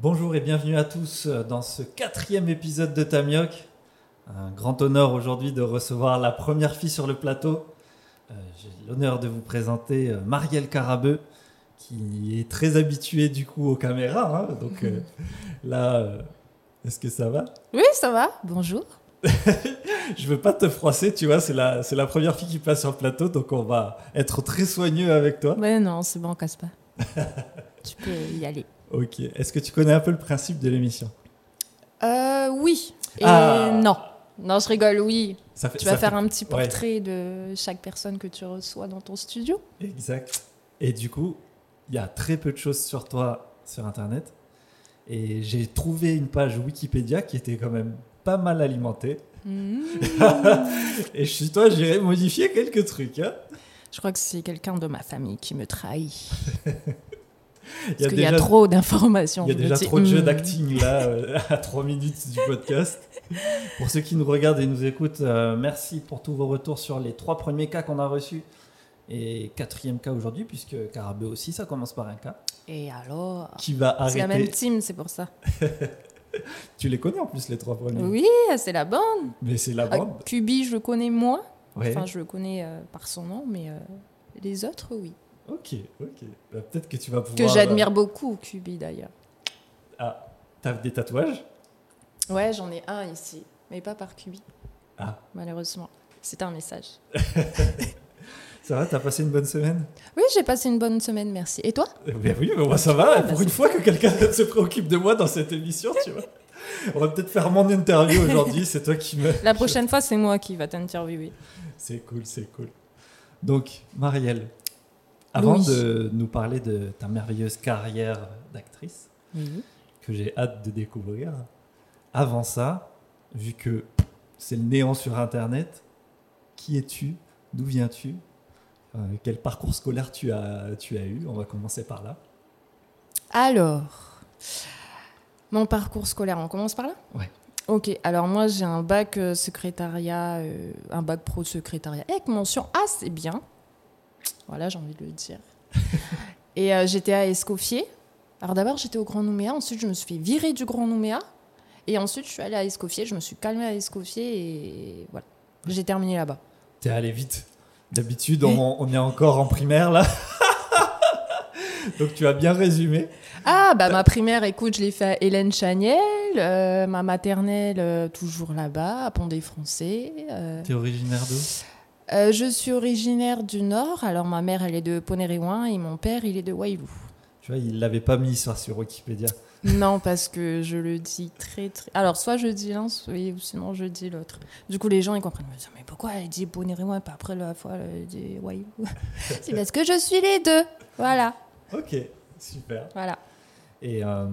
Bonjour et bienvenue à tous dans ce quatrième épisode de Tamioc. Un grand honneur aujourd'hui de recevoir la première fille sur le plateau. Euh, J'ai l'honneur de vous présenter euh, Marielle Carabeu, qui est très habituée du coup aux caméras. hein. Donc euh, là, est-ce que ça va? Oui, ça va. Bonjour. Je veux pas te froisser, tu vois, c'est la, c'est la première fille qui passe sur le plateau, donc on va être très soigneux avec toi. Mais non, c'est bon, casse pas. tu peux y aller. Ok. Est-ce que tu connais un peu le principe de l'émission? Euh, oui. Et Ah. non. Non, je rigole, oui. ça fait, Tu ça vas fait- faire un petit ouais. portrait de chaque personne que tu reçois dans ton studio. Exact. Et du coup, il y a très peu de choses sur toi sur Internet. Et j'ai trouvé une page Wikipédia qui était quand même pas mal alimentée. Hmm. Et chez toi, j'irai modifier quelques trucs. hein. Je crois que c'est quelqu'un de ma famille qui me trahit. Il y Parce a qu'il y a déjà, trop d'informations. il y a déjà trop de jeux hmm. d'acting là, euh, à 3 minutes du podcast. Pour ceux qui nous regardent et nous écoutent, euh, merci pour tous vos retours sur les trois premiers cas qu'on a reçus. Et quatrième cas aujourd'hui, puisque Carabeu aussi, ça commence par un cas. Et alors Qui va C'est la même arrêter. team, c'est pour ça. Tu les connais en plus, les trois premiers. Oui, c'est la bande. Mais c'est la Ah, bande. Kubi, je le connais moins. Ouais. Enfin, je le connais euh, par son nom, mais les autres, oui. Ok, ok. Bah, Peut-être que tu vas pouvoir. Que j'admire beaucoup, Kubi d'ailleurs. euh, Ah, t'as des tatouages? Ouais, j'en ai un ici, mais pas par Kubi, Ah, malheureusement. C'est un message. ça va T'as passé une bonne semaine? Oui, j'ai passé une bonne semaine, merci. Et toi? Eh bien oui, mais moi ça va. Ah, Pour bah, une fois que quelqu'un se préoccupe de moi dans cette émission, tu vois. On va peut-être faire mon interview aujourd'hui. C'est toi qui me. La prochaine fois, c'est moi qui va t'interviewer. C'est cool, c'est cool. Donc, Marielle, avant Oui. de nous parler de ta merveilleuse carrière d'actrice, Oui. que j'ai hâte de découvrir, avant ça, vu que c'est le néant sur Internet, qui es-tu? D'où viens-tu? Euh, Quel parcours scolaire tu as, tu as eu? On va commencer par là. Alors, mon parcours scolaire, on commence par là? Ouais. Ok, alors moi j'ai un bac euh, secrétariat, euh, un bac pro secrétariat avec mention assez bien. Voilà, j'ai envie de le dire. Et euh, j'étais à Escoffier. Alors d'abord j'étais au Grand Nouméa, ensuite je me suis fait virer du Grand Nouméa. Et ensuite je suis allée à Escoffier, je me suis calmée à Escoffier et voilà. J'ai terminé là-bas. T'es allé vite. D'habitude, on, on est encore en primaire là. Donc tu as bien résumé. Ah, bah ma primaire, écoute, je l'ai fait à Hélène Chaniel. euh, ma maternelle, euh, toujours là-bas, à Pont-des-Français. euh. T'es originaire d'où? Euh, je suis originaire du Nord. Alors, ma mère, elle est de Poney-Réouin et mon père, il est de Wailou. Tu vois, il l'avait pas mis ça sur Wikipédia. non, parce que je le dis très, très. Alors, soit je dis l'un, soit- ou sinon je dis l'autre. Du coup, les gens, ils comprennent. Ils me disent, Mais pourquoi elle dit Poney-Réouin, pas après la fois, elle dit Wailou C'est parce que je suis les deux. Voilà. Ok, super. Voilà. Et euh,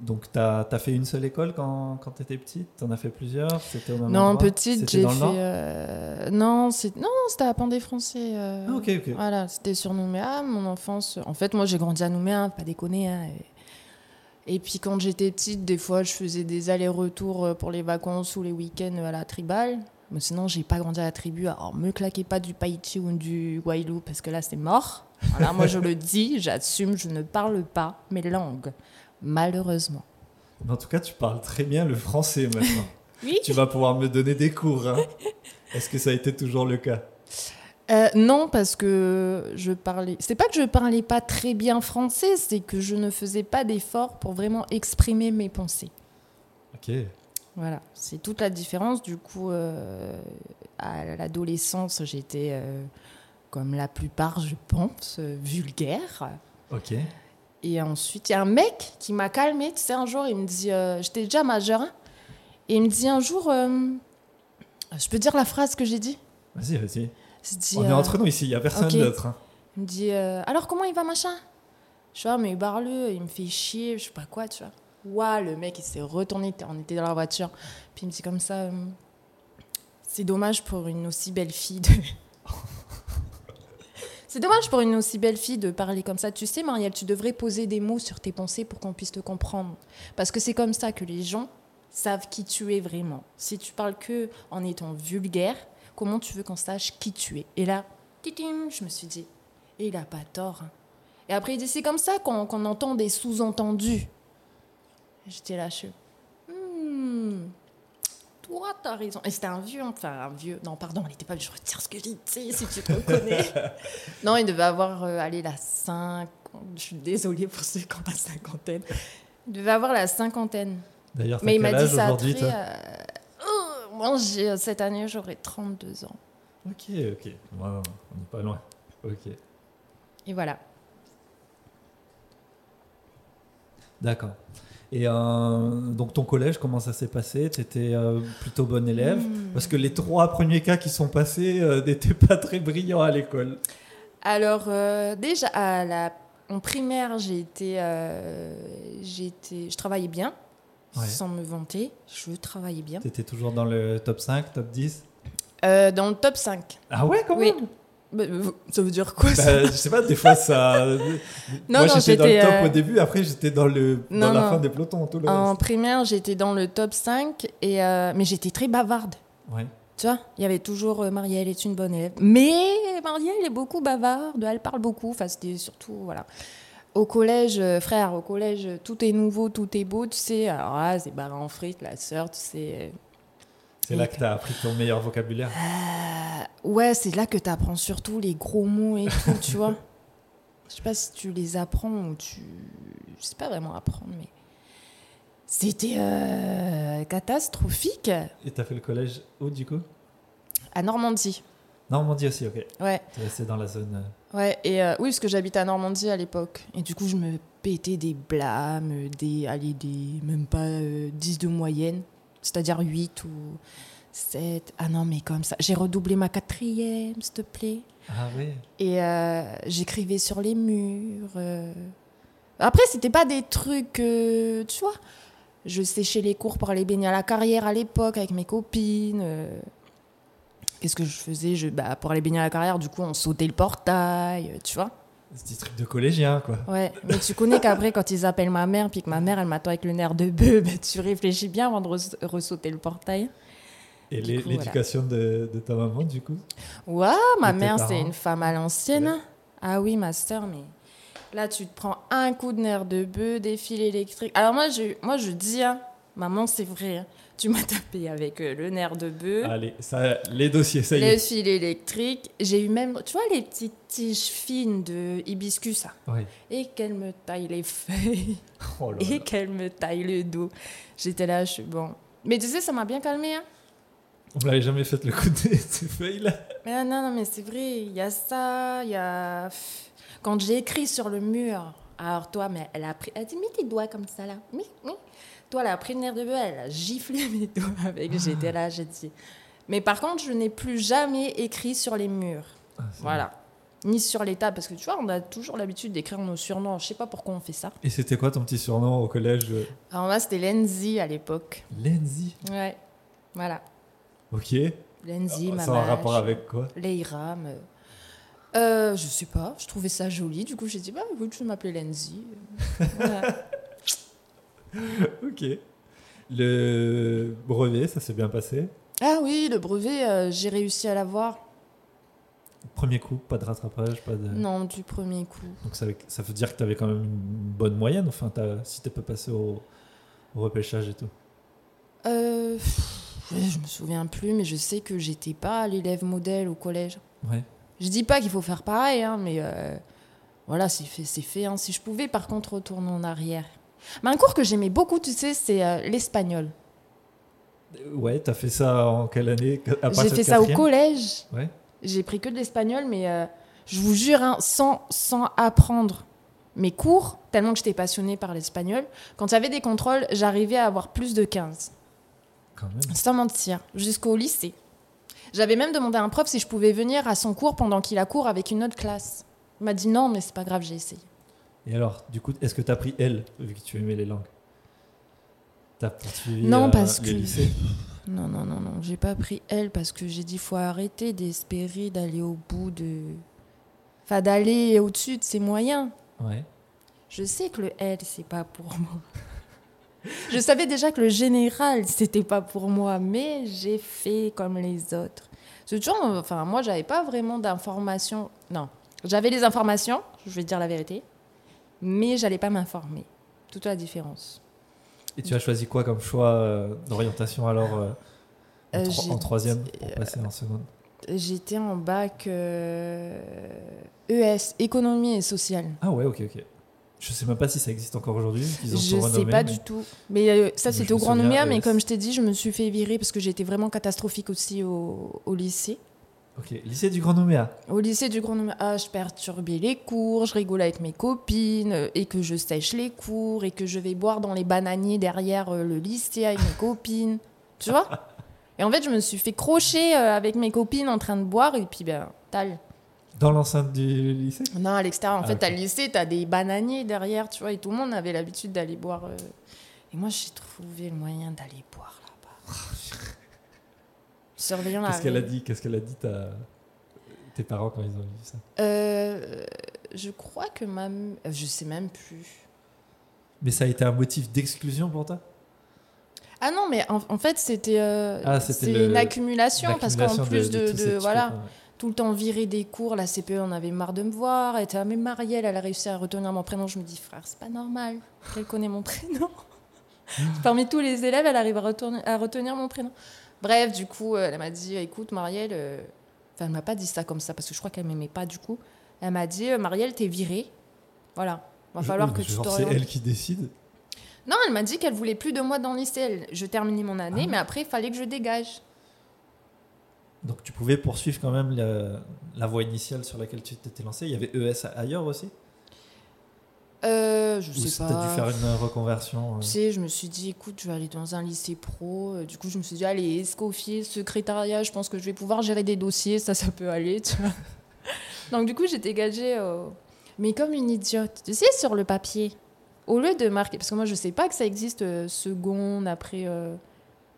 donc, t'as as fait une seule école quand, quand t'étais petite? T'en as fait plusieurs? C'était au même Non, endroit? petite, j'ai fait. euh, Non, c'était à Pont-des-Français. euh, Ah, ok, ok. Voilà, c'était sur Nouméa, mon enfance. En fait, moi, j'ai grandi à Nouméa, pas déconner. hein, et... et puis, quand j'étais petite, des fois, je faisais des allers-retours euh, pour les vacances ou les week-ends à la tribale. Mais sinon, j'ai pas grandi à la tribu. Alors, me claquez pas du Païti ou du Wailou, parce que là, c'est mort. Voilà, moi, je le dis, j'assume, je ne parle pas mes langues, malheureusement. En tout cas, tu parles très bien le français maintenant. Oui. tu vas pouvoir me donner des cours. hein. Est-ce que ça a été toujours le cas? Euh, non, parce que je parlais. C'est pas que je parlais pas très bien français, c'est que je ne faisais pas d'efforts pour vraiment exprimer mes pensées. Ok. Voilà, c'est toute la différence. Du coup, euh, à l'adolescence, j'étais, euh, comme la plupart, je pense, vulgaire. Ok. Et ensuite, il y a un mec qui m'a calmé. Tu sais, un jour, il me dit, euh, j'étais déjà majeure, hein, et il me dit un jour, euh, je peux dire la phrase que j'ai dit? Vas-y, vas-y. On est euh, entre nous ici, il n'y a personne d'autre. hein. Il me dit alors comment il va machin? Je ah mais barre-le, il me fait chier, je sais pas quoi, tu vois. Ouah, le mec il s'est retourné, on était dans la voiture, puis il me dit comme ça c'est dommage pour une aussi belle fille de C'est dommage pour une aussi belle fille de parler comme ça. Tu sais, Marielle, tu devrais poser des mots sur tes pensées pour qu'on puisse te comprendre. Parce que c'est comme ça que les gens savent qui tu es vraiment. Si tu parles que en étant vulgaire, comment tu veux qu'on sache qui tu es? Et là, je me suis dit, il a pas tort. hein. Et après, il dit, c'est comme ça qu'on entend des sous-entendus. J'étais hmm, toi, t'as raison. Et c'était un vieux, enfin un vieux. Non, pardon, il n'était pas. Je retire ce que j'ai dit, si tu te reconnais. non, il devait avoir, euh, allez, la 5. Je suis désolée pour ceux qui ont la cinquantaine. Il devait avoir la cinquantaine. D'ailleurs, Mais il m'a dit ça très. euh, oh, moi, j'ai- cette année, j'aurai 32 ans. Ok, ok. Ouais, on n'est pas loin. Ok. Et voilà. D'accord. Et euh, donc ton collège, comment ça s'est passé? Tu étais plutôt bon élève? Hmm. Parce que les trois premiers cas qui sont passés euh, n'étaient pas très brillants à l'école. Alors, euh, déjà, à la, en primaire, j'ai été, euh. Je travaillais bien, Ouais. sans me vanter. Je travaillais bien. Tu étais toujours dans le top 5, top 10 Euh, dans le top 5. Ah ouais, quand Oui. même? euh, ça veut dire quoi ça Bah, Je sais pas, des fois ça. Non, Moi j'étais dans le top euh, au début, après j'étais dans, le, dans la non. fin des pelotons, tout le En reste. primaire, j'étais dans le top 5, et, euh, mais j'étais très bavarde. Ouais. Tu vois, il y avait toujours euh, Marielle est une bonne élève. Mais Marielle est beaucoup bavarde, elle parle beaucoup. Enfin, c'était surtout, voilà. Au collège, euh, frère, au collège, euh, tout est nouveau, tout est beau, tu sais. Alors là, c'est barre en frites, la sœur, tu sais. C'est là que tu as appris ton meilleur vocabulaire. Euh, ouais, c'est là que tu apprends surtout les gros mots et tout, tu vois. Je sais pas si tu les apprends ou tu. Je sais pas vraiment apprendre, mais. C'était euh, catastrophique. Et tu as fait le collège où du coup? À Normandie. Normandie aussi, ok. Ouais. Tu es resté dans la zone. euh, Ouais, et euh, oui, parce que j'habitais à Normandie à l'époque. Et du coup, je me pétais des blâmes, des, allez, des même pas euh, 10 de moyenne, c'est-à-dire 8 ou 7. Ah non, mais comme ça. J'ai redoublé ma quatrième, s'il te plaît. Ah oui Et euh, j'écrivais sur les murs. euh. Après, c'était pas des trucs, euh, tu vois. Je séchais les cours pour aller baigner à la carrière à l'époque avec mes copines. euh. Qu'est-ce que je faisais? Je, bah, Pour aller baigner à la carrière, du coup, on sautait le portail, tu vois. C'est des trucs de collégien, quoi. Ouais, mais tu connais qu'après, quand ils appellent ma mère, puis que ma mère, elle m'attend avec le nerf de bœuf, bah, tu réfléchis bien avant de res- ressauter le portail. Et l'éducation de, de ta maman, du coup? Ouais, ma mère, c'est une femme à l'ancienne. Ouais. Ah oui, ma sœur, mais là, tu te prends un coup de nerf de bœuf, des fils électriques. Alors moi, je, moi, je dis, hein, maman, c'est vrai, hein, tu m'as tapé avec euh, le nerf de bœuf. Allez, ça, les dossiers, ça y Le est. fil électrique, j'ai eu même, tu vois, les petites tiges fines de hibiscus, là, Ouais. et qu'elle me taille les feuilles. Oh là et là. qu'elle me taille le dos. J'étais là, je suis bon. Mais tu sais, ça m'a bien calmé. Hein. On m'avait jamais fait le coup de ces feuilles-là? Mais non, non, mais c'est vrai, il y a ça, il y a. Quand j'ai écrit sur le mur, alors toi, mais elle a pris. Elle a dit, mets tes doigts comme ça là. Oui, oui. Toi, elle a pris le nerf de bœuf, elle a giflé mes doigts avec. J'étais là, j'ai dit. Mais par contre, je n'ai plus jamais écrit sur les murs. Ah, Voilà. Ni sur les tables, parce que tu vois, on a toujours l'habitude d'écrire nos surnoms. Je sais pas pourquoi on fait ça. Et c'était quoi ton petit surnom au collège? Alors moi, c'était Lenzi à l'époque. Lenzi? Ouais. Voilà. Ok. Lenzi, Ça a un rapport Mamache, avec quoi? Leiram. euh. Euh, je sais pas, je trouvais ça joli. Du coup, j'ai dit, bah écoute, je vais m'appeler Lenzi. Voilà. Ok. Le brevet, ça s'est bien passé? Ah oui, le brevet, euh, j'ai réussi à l'avoir. Premier coup, pas de rattrapage, pas de. Non, du premier coup. Donc ça, ça veut dire que tu avais quand même une bonne moyenne, enfin, t'as- si t'es pas passé au, au repêchage et tout. Euh, pff, je me souviens plus, mais je sais que j'étais pas l'élève modèle au collège. Ouais. Je dis pas qu'il faut faire pareil, hein, mais euh, voilà, c'est fait, c'est fait. hein. Si je pouvais, par contre, retourner en arrière. Mais un cours que j'aimais beaucoup, tu sais, c'est euh, l'espagnol. Euh, Ouais, t'as fait ça en quelle année J'ai fait ça au collège. Ouais. J'ai pris que de l'espagnol, mais euh, je vous jure, hein, sans, sans apprendre mes cours, tellement que j'étais passionnée par l'espagnol, quand il y avait des contrôles, j'arrivais à avoir plus de 15. Quand même. Sans mentir, jusqu'au lycée. J'avais même demandé à un prof si je pouvais venir à son cours pendant qu'il a cours avec une autre classe. Il m'a dit non, mais c'est pas grave, j'ai essayé. Et alors, du coup, est-ce que t'as pris L, vu que tu aimais les langues? T'as poursuivi Non, euh, parce que- Non, non, non, non, j'ai pas pris L parce que j'ai dit faut arrêter d'espérer d'aller au bout de. Enfin, d'aller au-dessus de ses moyens. Ouais. Je sais que le L, c'est pas pour moi. Je savais déjà que le général, c'était pas pour moi, mais j'ai fait comme les autres. C'est toujours, enfin, moi, j'avais pas vraiment d'informations. Non, j'avais les informations, je vais te dire la vérité, mais j'allais pas m'informer. Toute la différence. Et tu as choisi quoi comme choix euh, d'orientation alors euh, en, Euh, tro- j'ai- en troisième pour passer en seconde? J'étais en bac ES, économie et sociale. Ah ouais, ok, ok. Je sais même pas si ça existe encore aujourd'hui. Je sais pas mais- du tout. Mais ça, c'était au Grand Nouméa, mais comme je t'ai dit, je me suis fait virer parce que j'étais vraiment catastrophique aussi au, au lycée. Ok, lycée du Grand Nouméa. Au lycée du Grand Nouméa, ah, je perturbais les cours, je rigolais avec mes copines, euh, et que je sèche les cours, et que je vais boire dans les bananiers derrière euh, le lycée avec mes copines. Tu vois? Et en fait, je me suis fait crocher euh, avec mes copines en train de boire, et puis, ben, tal. Dans l'enceinte du lycée? Non, à l'extérieur. En Ah, fait, ok. t'as le lycée, t'as des bananiers derrière, tu vois, et tout le monde avait l'habitude d'aller boire. euh. Et moi, j'ai trouvé le moyen d'aller boire. Surveillant Qu'est-ce qu'elle a dit Qu'est-ce qu'elle a dit ta... tes parents quand ils ont vu ça Euh, je crois que ma. euh, Je sais même plus. Mais ça a été un motif d'exclusion pour toi? Ah non, mais en, en fait, c'était euh, Ah, une accumulation, parce qu'en plus de, voilà, ouais. tout le temps virer des cours, la CPE en avait marre de me voir. Elle était, ah, mais Marielle, elle a réussi à retenir mon prénom. Je me dis, frère, c'est pas normal qu'elle connaît mon prénom. Parmi tous les élèves, elle arrive à, retourner- à retenir mon prénom. Bref, du coup, euh, elle m'a dit, écoute, Marielle, euh, enfin, elle m'a pas dit ça comme ça, parce que je crois qu'elle m'aimait pas du coup. Elle m'a dit, euh, Marielle, t'es virée. Voilà. Va falloir que tu t'orientes. C'est elle qui décide. Non, elle m'a dit qu'elle voulait plus de moi dans le lycée. Je terminais mon année, Ah. mais après, il fallait que je dégage. Donc tu pouvais poursuivre quand même la, la voie initiale sur laquelle tu t'étais lancé. Il y avait ES ailleurs aussi? Euh, je sais t'as dû pas. faire une reconversion euh, Tu sais, je me suis dit, écoute, je vais aller dans un lycée pro. Euh, Du coup, je me suis dit, allez, escoffier, secrétariat, je pense que je vais pouvoir gérer des dossiers, ça, ça peut aller, tu vois. Donc, du coup, j'ai dégagé, euh, mais comme une idiote. Tu sais, sur le papier, au lieu de marquer, parce que moi, je sais pas que ça existe euh, seconde, après euh,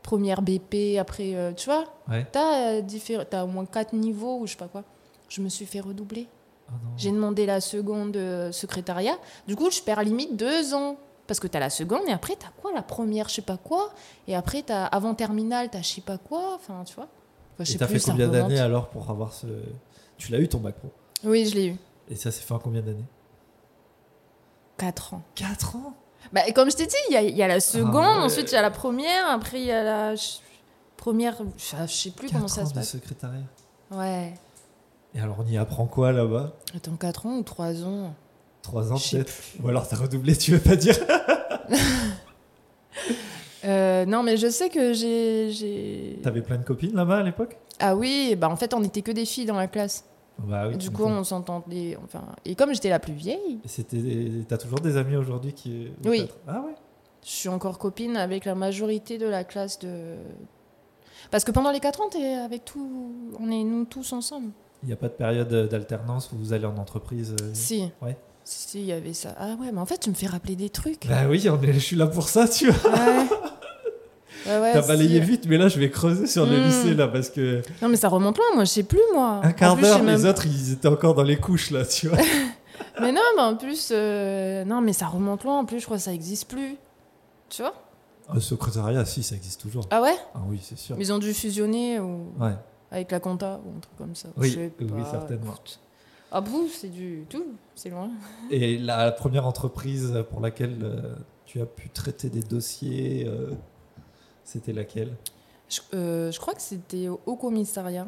première BP, après, tu vois, Ouais. t'as diffé- t'as au moins quatre niveaux ou je sais pas quoi. Je me suis fait redoubler. Ah. J'ai demandé la seconde euh, secrétariat. Du coup, je perds limite deux ans. Parce que tu as la seconde et après, tu as quoi La première, je sais pas quoi? Et après, tu avant terminale, tu je sais pas quoi? Enfin, tu vois? Enfin, je Et sais t'as plus, fait combien d'années alors pour avoir ce. Tu l'as eu ton bac pro? Oui, je l'ai eu. Et ça s'est fait en combien d'années? Quatre ans. 4 ans? Bah, comme je t'ai dit, il y a, il y a la seconde, Ah ouais. ensuite il y a la première, après il y a la première. Je sais plus comment 4 ça ans se de passe. secrétariat. Ouais. Et alors on y apprend quoi là-bas? Attends, 4 ans ou 3 ans? 3 ans peut-être? Ou alors t'as redoublé, tu veux pas dire? Euh, Non, mais je sais que j'ai. T'avais plein de copines là-bas à l'époque? Ah oui, bah en fait, on était que des filles dans la classe. Bah oui. du coup, on s'entendait. Enfin, et comme j'étais la plus vieille. T'as toujours des amis aujourd'hui qui. Oui. Ah ouais je suis encore copine avec la majorité de la classe de. Parce que pendant les 4 ans, t'es avec tout. On est nous tous ensemble. Il n'y a pas de période d'alternance où vous allez en entreprise euh, Si. Ouais. Si, si, il y avait ça. Ah ouais, mais en fait, tu me fais rappeler des trucs. Bah oui, on est, je suis là pour ça, tu vois. Ouais. T'as balayé vite, mais là je vais creuser sur le Hmm. lycée là parce que Non, mais ça remonte loin, moi, je sais plus, moi. un quart d'heure, les même- autres ils étaient encore dans les couches là, tu vois. Mais non, mais en plus, euh, non, mais ça remonte loin. En plus, je crois que ça existe plus. Tu vois? Le secrétariat, si, ça existe toujours. Ah ouais? Ah oui, c'est sûr. Mais Ils ont dû fusionner ou... Ouais. Avec la compta ou un truc comme ça. Oui, oui, pas, certainement. écoute. Ah bon, c'est du tout, c'est loin. Et la première entreprise pour laquelle euh, tu as pu traiter des dossiers, euh, c'était laquelle? Je, euh, je crois que c'était au Commissariat.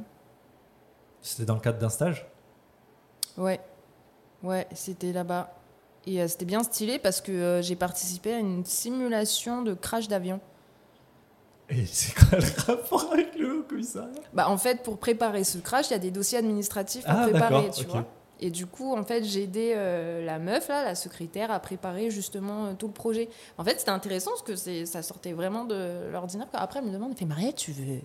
C'était dans le cadre d'un stage? Ouais, ouais, c'était là-bas. Et c'était bien stylé parce que j'ai participé à une simulation de crash d'avion. Et c'est quoi le rapport avec le Bah, en fait, pour préparer ce crash, il y a des dossiers administratifs à Ah, préparer, tu vois. Et du coup, en fait, j'ai aidé euh, la meuf, là, la secrétaire, à préparer justement euh, tout le projet. En fait, c'était intéressant parce que ça sortait vraiment de l'ordinaire. Après, elle me demande, elle fait Mariette, tu veux,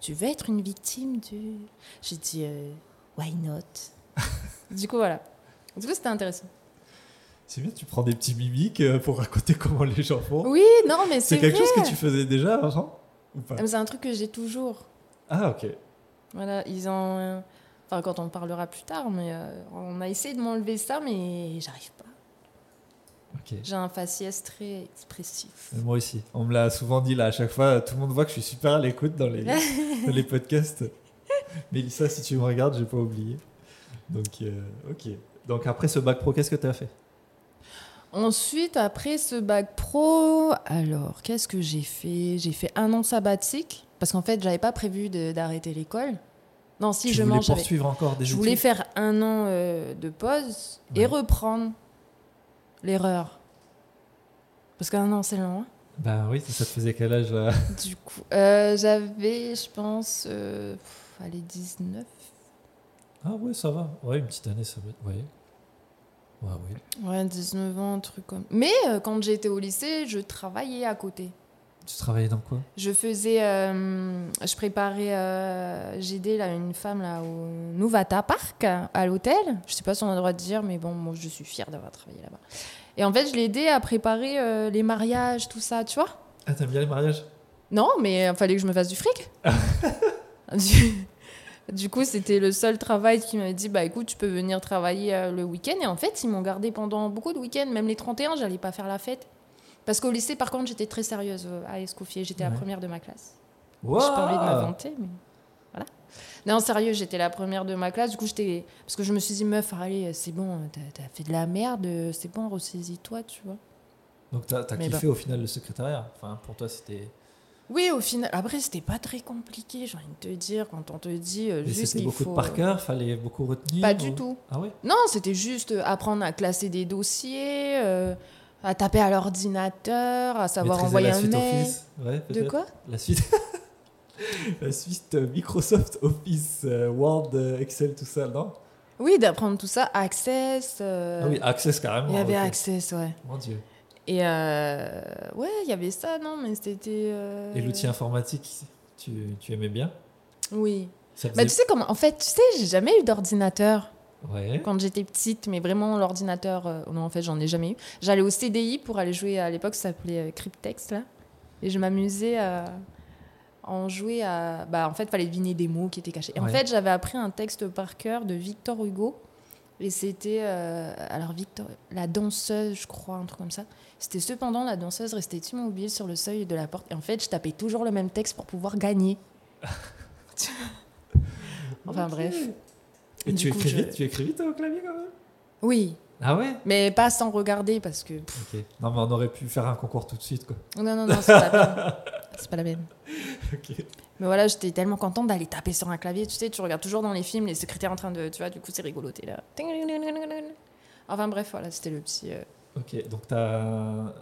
tu veux être une victime du. J'ai dit, euh, why not? Du coup, voilà. Du coup, c'était intéressant. C'est bien, tu prends des petits mimiques pour raconter comment les gens font. Oui, non, mais c'est c'est quelque vrai. chose que tu faisais déjà avant Ou pas? Mais C'est un truc que j'ai toujours. Ah, ok. Voilà, ils ont. euh, Enfin, quand on parlera plus tard, mais euh, on a essayé de m'enlever ça, mais j'arrive pas. ok. J'ai un faciès très expressif. Moi aussi. On me l'a souvent dit là, à chaque fois, tout le monde voit que je suis super à l'écoute dans les, dans les podcasts. Mélissa, si tu me regardes, j'ai pas oublié. Donc, euh, ok. Donc après ce bac pro, qu'est-ce que tu as fait? Ensuite, après ce bac pro, alors qu'est-ce que j'ai fait? J'ai fait un an sabbatique parce qu'en fait, j'avais pas prévu d'arrêter l'école. Non, si tu je mange, poursuivre encore des je voulais faire un an euh, de pause et Ouais. reprendre l'erreur. Parce qu'un an, c'est long. hein. Bah oui, ça te faisait quel âge là? Du coup, euh, j'avais, je pense, euh, pff, allez, 19. Ah ouais, ça va. Ouais, une petite année, ça va. Ouais. Ouais, oui. Ouais, 19 ans, un truc comme. Mais euh, quand j'étais au lycée, je travaillais à côté. Tu travaillais dans quoi? Je faisais, euh, je préparais, euh, j'ai aidé là, une femme là au Nouvata Park à l'hôtel. Je sais pas si on a le droit de dire, mais bon, moi je suis fière d'avoir travaillé là-bas. Et en fait, je l'ai aidé à préparer euh, les mariages, tout ça, tu vois. Ah, t'aimes bien les mariages? Non, mais il fallait que je me fasse du fric. du, du coup, c'était le seul travail qui m'avait dit bah écoute, tu peux venir travailler le week-end. Et en fait, ils m'ont gardé pendant beaucoup de week-ends, même les 31, j'allais pas faire la fête. Parce qu'au lycée, par contre, j'étais très sérieuse euh, à Escoffier. J'étais la première de ma classe. Wow J'ai pas envie de m'inventer, mais voilà. Non, sérieux, j'étais la première de ma classe. Du coup, j'étais. Parce que je me suis dit, meuf, allez, c'est bon, t'as fait de la merde, c'est bon, ressaisis-toi, tu vois. Donc t'as Mais kiffé au final le secrétariat Enfin, pour toi, c'était. Oui, au final. Après, c'était pas très compliqué, j'ai envie de te dire, quand on te dit euh, juste c'était qu'il beaucoup faut. de par cœur, fallait beaucoup retenir Pas ou- du tout. Ah ouais? Non, c'était juste euh, apprendre à classer des dossiers, euh, à taper à l'ordinateur, à savoir Maîtriser envoyer la un suite mail. Office Ouais, De quoi? La suite. la suite euh, Microsoft Office, euh, Word, euh, Excel, tout ça, non? Oui, d'apprendre tout ça, Access. euh, Ah oui, Access carrément. Il y avait. Access, ouais. Mon dieu. Et euh, ouais, il y avait ça, non, mais c'était. euh, Et l'outil informatique, tu, tu aimais bien? Oui. Ça Bah, tu faisait- sais comment. En fait, tu sais, j'ai jamais eu d'ordinateur Ouais. quand j'étais petite, mais vraiment l'ordinateur. euh, non, en fait, j'en ai jamais eu. J'allais au CDI pour aller jouer à l'époque, ça s'appelait euh, Cryptex, là. Et je m'amusais à en jouer à. Bah, en fait, il fallait deviner des mots qui étaient cachés. Et en fait, j'avais appris un texte par cœur de Victor Hugo. Et c'était. euh, alors, Victor. La danseuse, je crois, un truc comme ça. C'était cependant, la danseuse restait immobile sur le seuil de la porte. Et en fait, je tapais toujours le même texte pour pouvoir gagner. enfin, bref. Et tu coup, écrivais, je- tu écrivais toi au clavier quand même? Oui, Ah ouais? Mais pas sans regarder parce que. Ok. Non, mais on aurait pu faire un concours tout de suite, quoi. Non, non, non, c'est pas la peine. C'est pas la. Ok. Mais voilà, j'étais tellement contente d'aller taper sur un clavier. Tu sais, tu regardes toujours dans les films les secrétaires en train de. Tu vois, du coup, c'est rigolo, t'es là. Enfin bref, voilà, c'était le petit. euh, Ok, donc t'as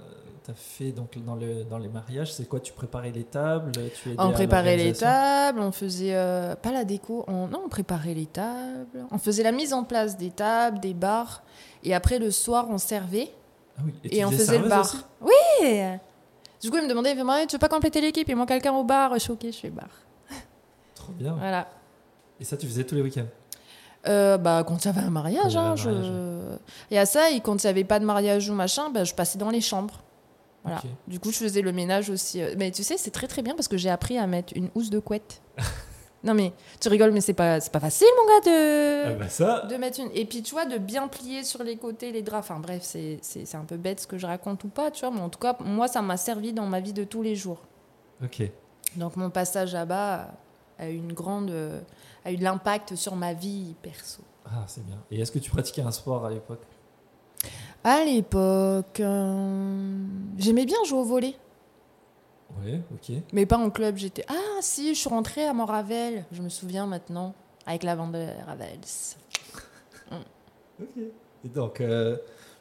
as fait donc dans, le, dans les mariages, c'est quoi Tu préparais les tables tu On préparait les tables, on faisait. euh, pas la déco, on... non, on préparait les tables. On faisait la mise en place des tables, des bars. Et après, le soir, on servait. Ah oui, Et, on faisait le bar. Oui Du coup, il me demandait, il fait, Ouais, tu veux pas compléter l'équipe? Il manque quelqu'un au bar. Je suis ok, je fais bar. Trop bien. Voilà. Et ça, tu faisais tous les week-ends? Euh, bah, quand il y avait un mariage, il hein, je... y a ça, et quand il n'y avait pas de mariage ou machin, bah, je passais dans les chambres. Voilà. Du coup, je faisais le ménage aussi. euh, Mais tu sais, c'est très très bien parce que j'ai appris à mettre une housse de couette. non mais, tu rigoles, mais c'est pas, c'est pas facile, mon gars, de... Ah bah ça de mettre une... Et puis, tu vois, de bien plier sur les côtés les draps. Enfin bref, c'est, c'est, c'est un peu bête ce que je raconte ou pas, tu vois, mais en tout cas, moi, ça m'a servi dans ma vie de tous les jours. Ok. Donc, mon passage là-bas a eu une grande... euh, a eu de l'impact sur ma vie perso. Ah, c'est bien. Et est-ce que tu pratiquais un sport à l'époque? À l'époque, euh, j'aimais bien jouer au volet, Ouais, ok. mais pas en club. J'étais ah si, je suis rentrée à Montravel, je me souviens maintenant avec la vente de Ravels. Ok. Et donc, euh,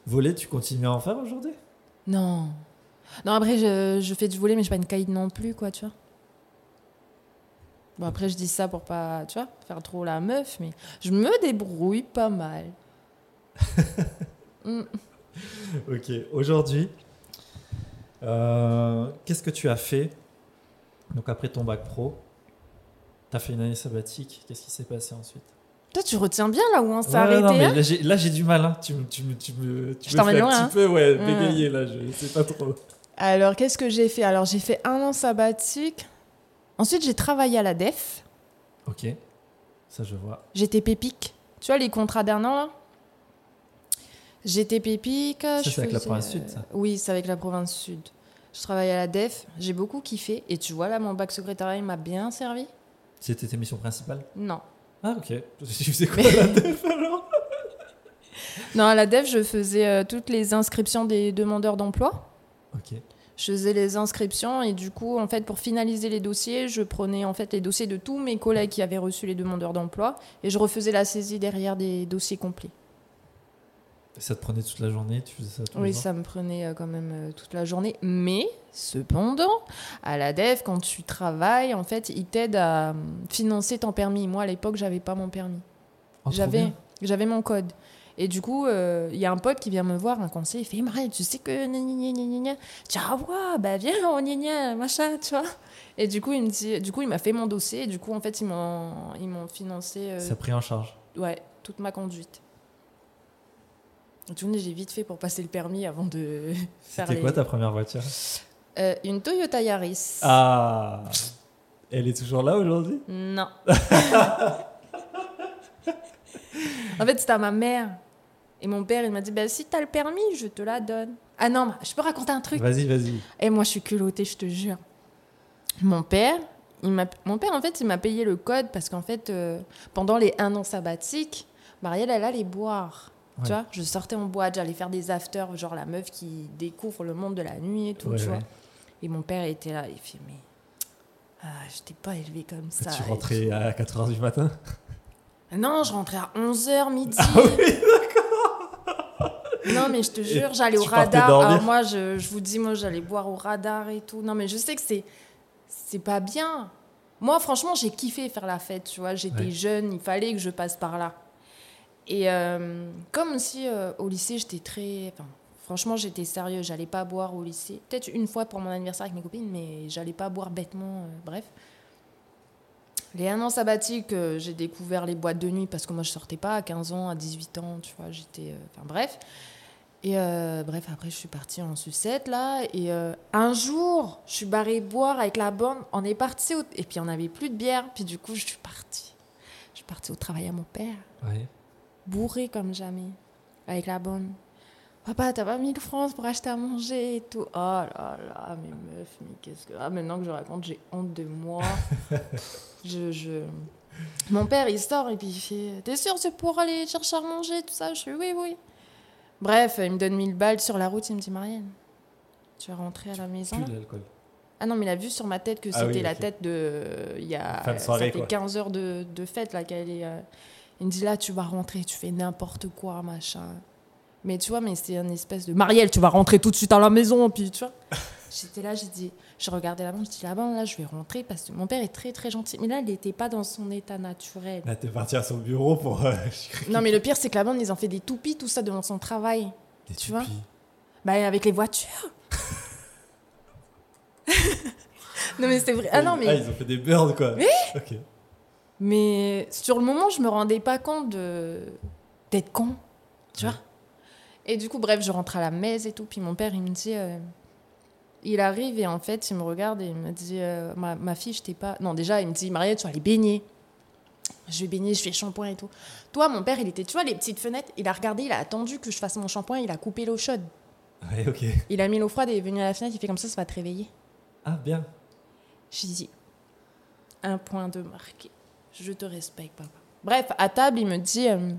voler, tu continues à en faire aujourd'hui? Non, non après je, je fais du volet, mais je suis pas une caïd non plus quoi, tu vois. Bon après je dis ça pour pas, tu vois, faire trop la meuf, mais je me débrouille pas mal. Mm. Ok. Aujourd'hui, euh, qu'est-ce que tu as fait Donc, après ton bac pro, tu as fait une année sabbatique. Qu'est-ce qui s'est passé ensuite? Toi tu retiens bien là où on s'est Ouais, arrêté. non, mais hein là, j'ai, du mal. Hein. Tu, me- tu, me- tu me, tu Je me fais un petit hein. peu ouais, Mm. bégayer là. Je sais pas trop. Alors, qu'est-ce que j'ai fait? Alors, j'ai fait un an sabbatique. Ensuite, j'ai travaillé à la DEF. Ok. Ça, je vois. J'étais pépique. Tu vois, les contrats d'un an, là? J'étais pépique. Ça, c'est avec la province euh, sud, ça Oui, c'est avec la province sud. Je travaillais à la DEF. J'ai beaucoup kiffé. Et tu vois, là, mon bac secrétariat, il m'a bien servi. C'était tes missions principales? Non. Ah, ok. Tu faisais quoi la def alors? Non, à la DEF, je faisais euh, toutes les inscriptions des demandeurs d'emploi. Ok. Je faisais les inscriptions et du coup, en fait, pour finaliser les dossiers, je prenais en fait les dossiers de tous mes collègues qui avaient reçu les demandeurs d'emploi et je refaisais la saisie derrière des dossiers complets. Ça te prenait toute la journée, tu faisais ça tous Oui, ça me prenait euh, quand même euh, toute la journée. Mais, cependant, à la DEF, quand tu travailles, en fait, ils t'aident à euh, financer ton permis. Moi, à l'époque, j'avais pas mon permis. Oh, J'avais, j'avais mon code. Et du coup, euh, il y a un pote qui vient me voir, un conseiller, il fait Marie, tu sais que. gna, gna, gna, gna, dis Ah ouais, bah viens, on gna, gna, machin, tu vois. Et du coup, il me dit, du coup, il m'a fait mon dossier. Et du coup, en fait, ils m'ont, ils m'ont financé euh, Ça a pris en charge. ouais, toute ma conduite. Et tout, j'ai vite fait pour passer le permis avant de faire C'était les. quoi ta première voiture? Euh, une Toyota Yaris. Ah Elle est toujours là aujourd'hui? Non. en fait, c'était à ma mère. Et mon père, il m'a dit bah, si t'as le permis, je te la donne. Ah non, je peux raconter un truc Vas-y, vas-y. Et moi, je suis culottée, je te jure. Mon père, il m'a... mon père, en fait, il m'a payé le code parce qu'en fait, euh, pendant les un an sabbatiques, Marielle, elle allait boire. Tu vois, je sortais en boîte, j'allais faire des afters, genre la meuf qui découvre le monde de la nuit et tout, tu vois. Et mon père était là, il fait mais ah, je t'ai pas élevé comme ça. tu rentrais à 4h du matin? Non, je rentrais à 11h midi. Ah oui Non, mais je te jure, j'allais au radar. moi, je, je vous dis, moi, j'allais boire au radar et tout. Non, mais je sais que c'est c'est pas bien. Moi, franchement, j'ai kiffé faire la fête, tu vois. J'étais Ouais. jeune, il fallait que je passe par là. Et euh, comme aussi euh, au lycée, j'étais très... Franchement, j'étais sérieux. J'allais pas boire au lycée. Peut-être une fois pour mon anniversaire avec mes copines, mais j'allais pas boire bêtement. euh, bref. Les un an sabbatiques, euh, j'ai découvert les boîtes de nuit parce que moi, je sortais pas à 15 ans, à 18 ans, tu vois. J'étais... euh, Enfin, bref. Et bref, après, je suis partie en sucette, là. Et un jour, je suis barrée boire avec la bande. On est parti. Et puis, on n'avait plus de bière. Puis, du coup, je suis partie. Je suis partie au travail à mon père, Ouais. Bourrée comme jamais, avec la bonne. Papa, t'as pas 1000 francs pour acheter à manger et tout. Oh là là, mais meuf, mais qu'est-ce que. Ah, maintenant que je raconte, j'ai honte de moi. je, je. Mon père, il sort et puis il fait T'es sûr, c'est pour aller chercher à manger, tout ça? Je fais Oui, oui. Bref, il me donne 1000 balles sur la route, il me dit Marianne, tu vas rentrer à la maison? l'alcool. Ah non, mais il a vu sur ma tête que Ah c'était oui, la tête de. Il y a. Fin de soirée, ça fait quoi. 15 heures de, de fête là qu'elle est. Il me dit là, tu vas rentrer, tu fais n'importe quoi, machin. Mais tu vois, mais c'est une espèce de. Marielle, tu vas rentrer tout de suite à la maison, puis tu vois. J'étais là, j'ai dit. Je regardais la bande, je dis là-bas, là, je vais rentrer parce que mon père est très très gentil. Mais là, il n'était pas dans son état naturel. Là, t'es parti à son bureau pour. euh, Non, mais le pire, c'est que la bande, ils ont fait des toupies, tout ça devant son travail. des Tu vois toupies. Bah, avec les voitures. non, mais c'est vrai. Ah non, mais. Ah, ils ont fait des birds, quoi. Oui Ok. Mais sur le moment, je me rendais pas compte de d'être con, tu vois. Et du coup, bref, je rentre à la messe et tout. Puis mon père, il me dit, euh, il arrive et en fait, il me regarde et il me dit, euh, ma, ma fille, je t'ai pas. Non, déjà, il me dit, Mariette, tu vas aller baigner. Je vais baigner, je fais shampoing et tout. Toi, mon père, il était, tu vois, les petites fenêtres. Il a regardé, il a attendu que je fasse mon shampoing, il a coupé l'eau chaude. Ouais, ok. Il a mis l'eau froide et est venu à la fenêtre. Il fait comme ça, ça va te réveiller. Ah, bien. J'ai dit un point de marqué. Je te respecte, papa. Bref, à table, il me dit euh,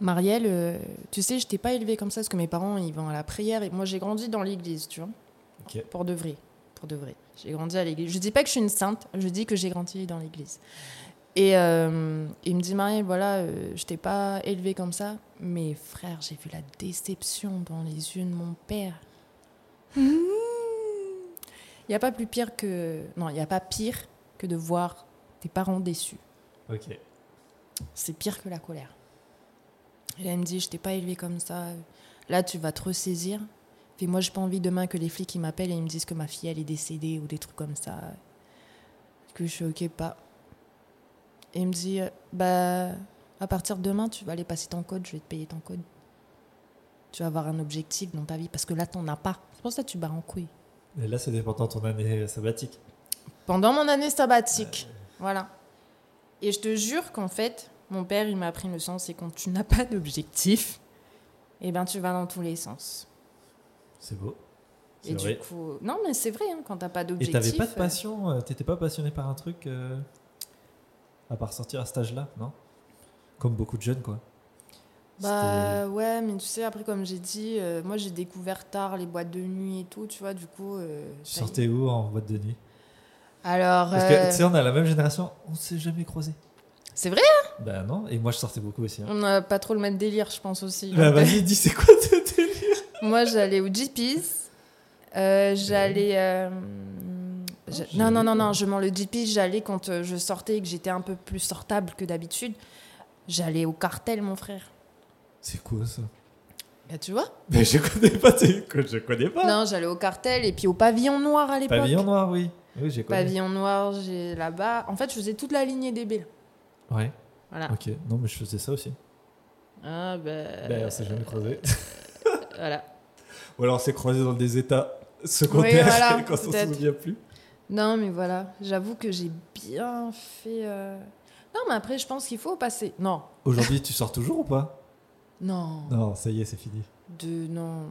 Marielle, euh, tu sais, je t'ai pas élevée comme ça parce que mes parents, ils vont à la prière et moi, j'ai grandi dans l'église, tu vois. Pour de vrai. Pour de vrai. J'ai grandi à l'église. Je dis pas que je suis une sainte, je dis que j'ai grandi dans l'église. Et euh, il me dit Marielle, voilà, euh, je t'ai pas élevée comme ça, mais frère, j'ai vu la déception dans les yeux de mon père. Il n'y a pas plus pire que. Non, il n'y a pas pire que de voir tes parents déçus. Ok. C'est pire que la colère. Et elle me dit Je t'ai pas élevé comme ça. Là, tu vas te ressaisir. Puis moi, j'ai pas envie demain que les flics ils m'appellent et ils me disent que ma fille, elle est décédée ou des trucs comme ça. Que je suis ok, pas. Et il me dit euh, Bah, à partir de demain, tu vas aller passer ton code, je vais te payer ton code. Tu vas avoir un objectif dans ta vie parce que là, t'en as pas. C'est pour ça que tu barres en couille. Et là, c'était pendant ton année sabbatique. Pendant mon année sabbatique. Voilà. Et je te jure qu'en fait, mon père, il m'a appris une leçon, c'est quand tu n'as pas d'objectif, eh ben tu vas dans tous les sens. C'est beau. Et C'est du vrai. coup, non mais c'est vrai, hein, quand t'as pas Et d'objectif. t'avais pas de euh, passion euh, T'étais pas passionné par un truc euh, À part sortir à cet âge-là, non? Comme beaucoup de jeunes, quoi. Bah ouais, mais tu sais, après, comme j'ai dit, euh, moi j'ai découvert tard les boîtes de nuit et tout, tu vois, du coup. Tu sortais où en boîte de nuit? Alors. Parce euh, que tu sais, on a la même génération, on s'est jamais croisés. C'est vrai, Bah non, et moi je sortais beaucoup aussi. hein. on a pas trop le même délire, je pense aussi. Bah vas-y, dis c'est quoi ce délire? Moi, j'allais au GP's. Euh, j'allais. euh, je- j'ai Non, non, non, non, je mens le GP's. J'allais quand euh, je sortais et que j'étais un peu plus sortable que d'habitude. J'allais au cartel, mon frère. C'est quoi ça? Bah, tu vois? Mais je connais pas, tu que je connais pas. Non, j'allais au cartel et puis au pavillon noir à l'époque. Pavillon noir, oui. Oui, j'ai. Pavillon noir, j'ai là-bas. En fait, je faisais toute la lignée des B. là. Ouais, Voilà. ok. Non, mais je faisais ça aussi. Ah, bah. Bah, on s'est jamais croisés. Voilà. Ou alors on s'est croisés dans des états secondaires Oui, voilà, quand on se peut-être. souvient plus. Non, mais voilà. J'avoue que j'ai bien fait. euh, Non, mais après, je pense qu'il faut passer. Non. Aujourd'hui, tu sors toujours ou pas? Non. Non, ça y est, c'est fini. De. Non.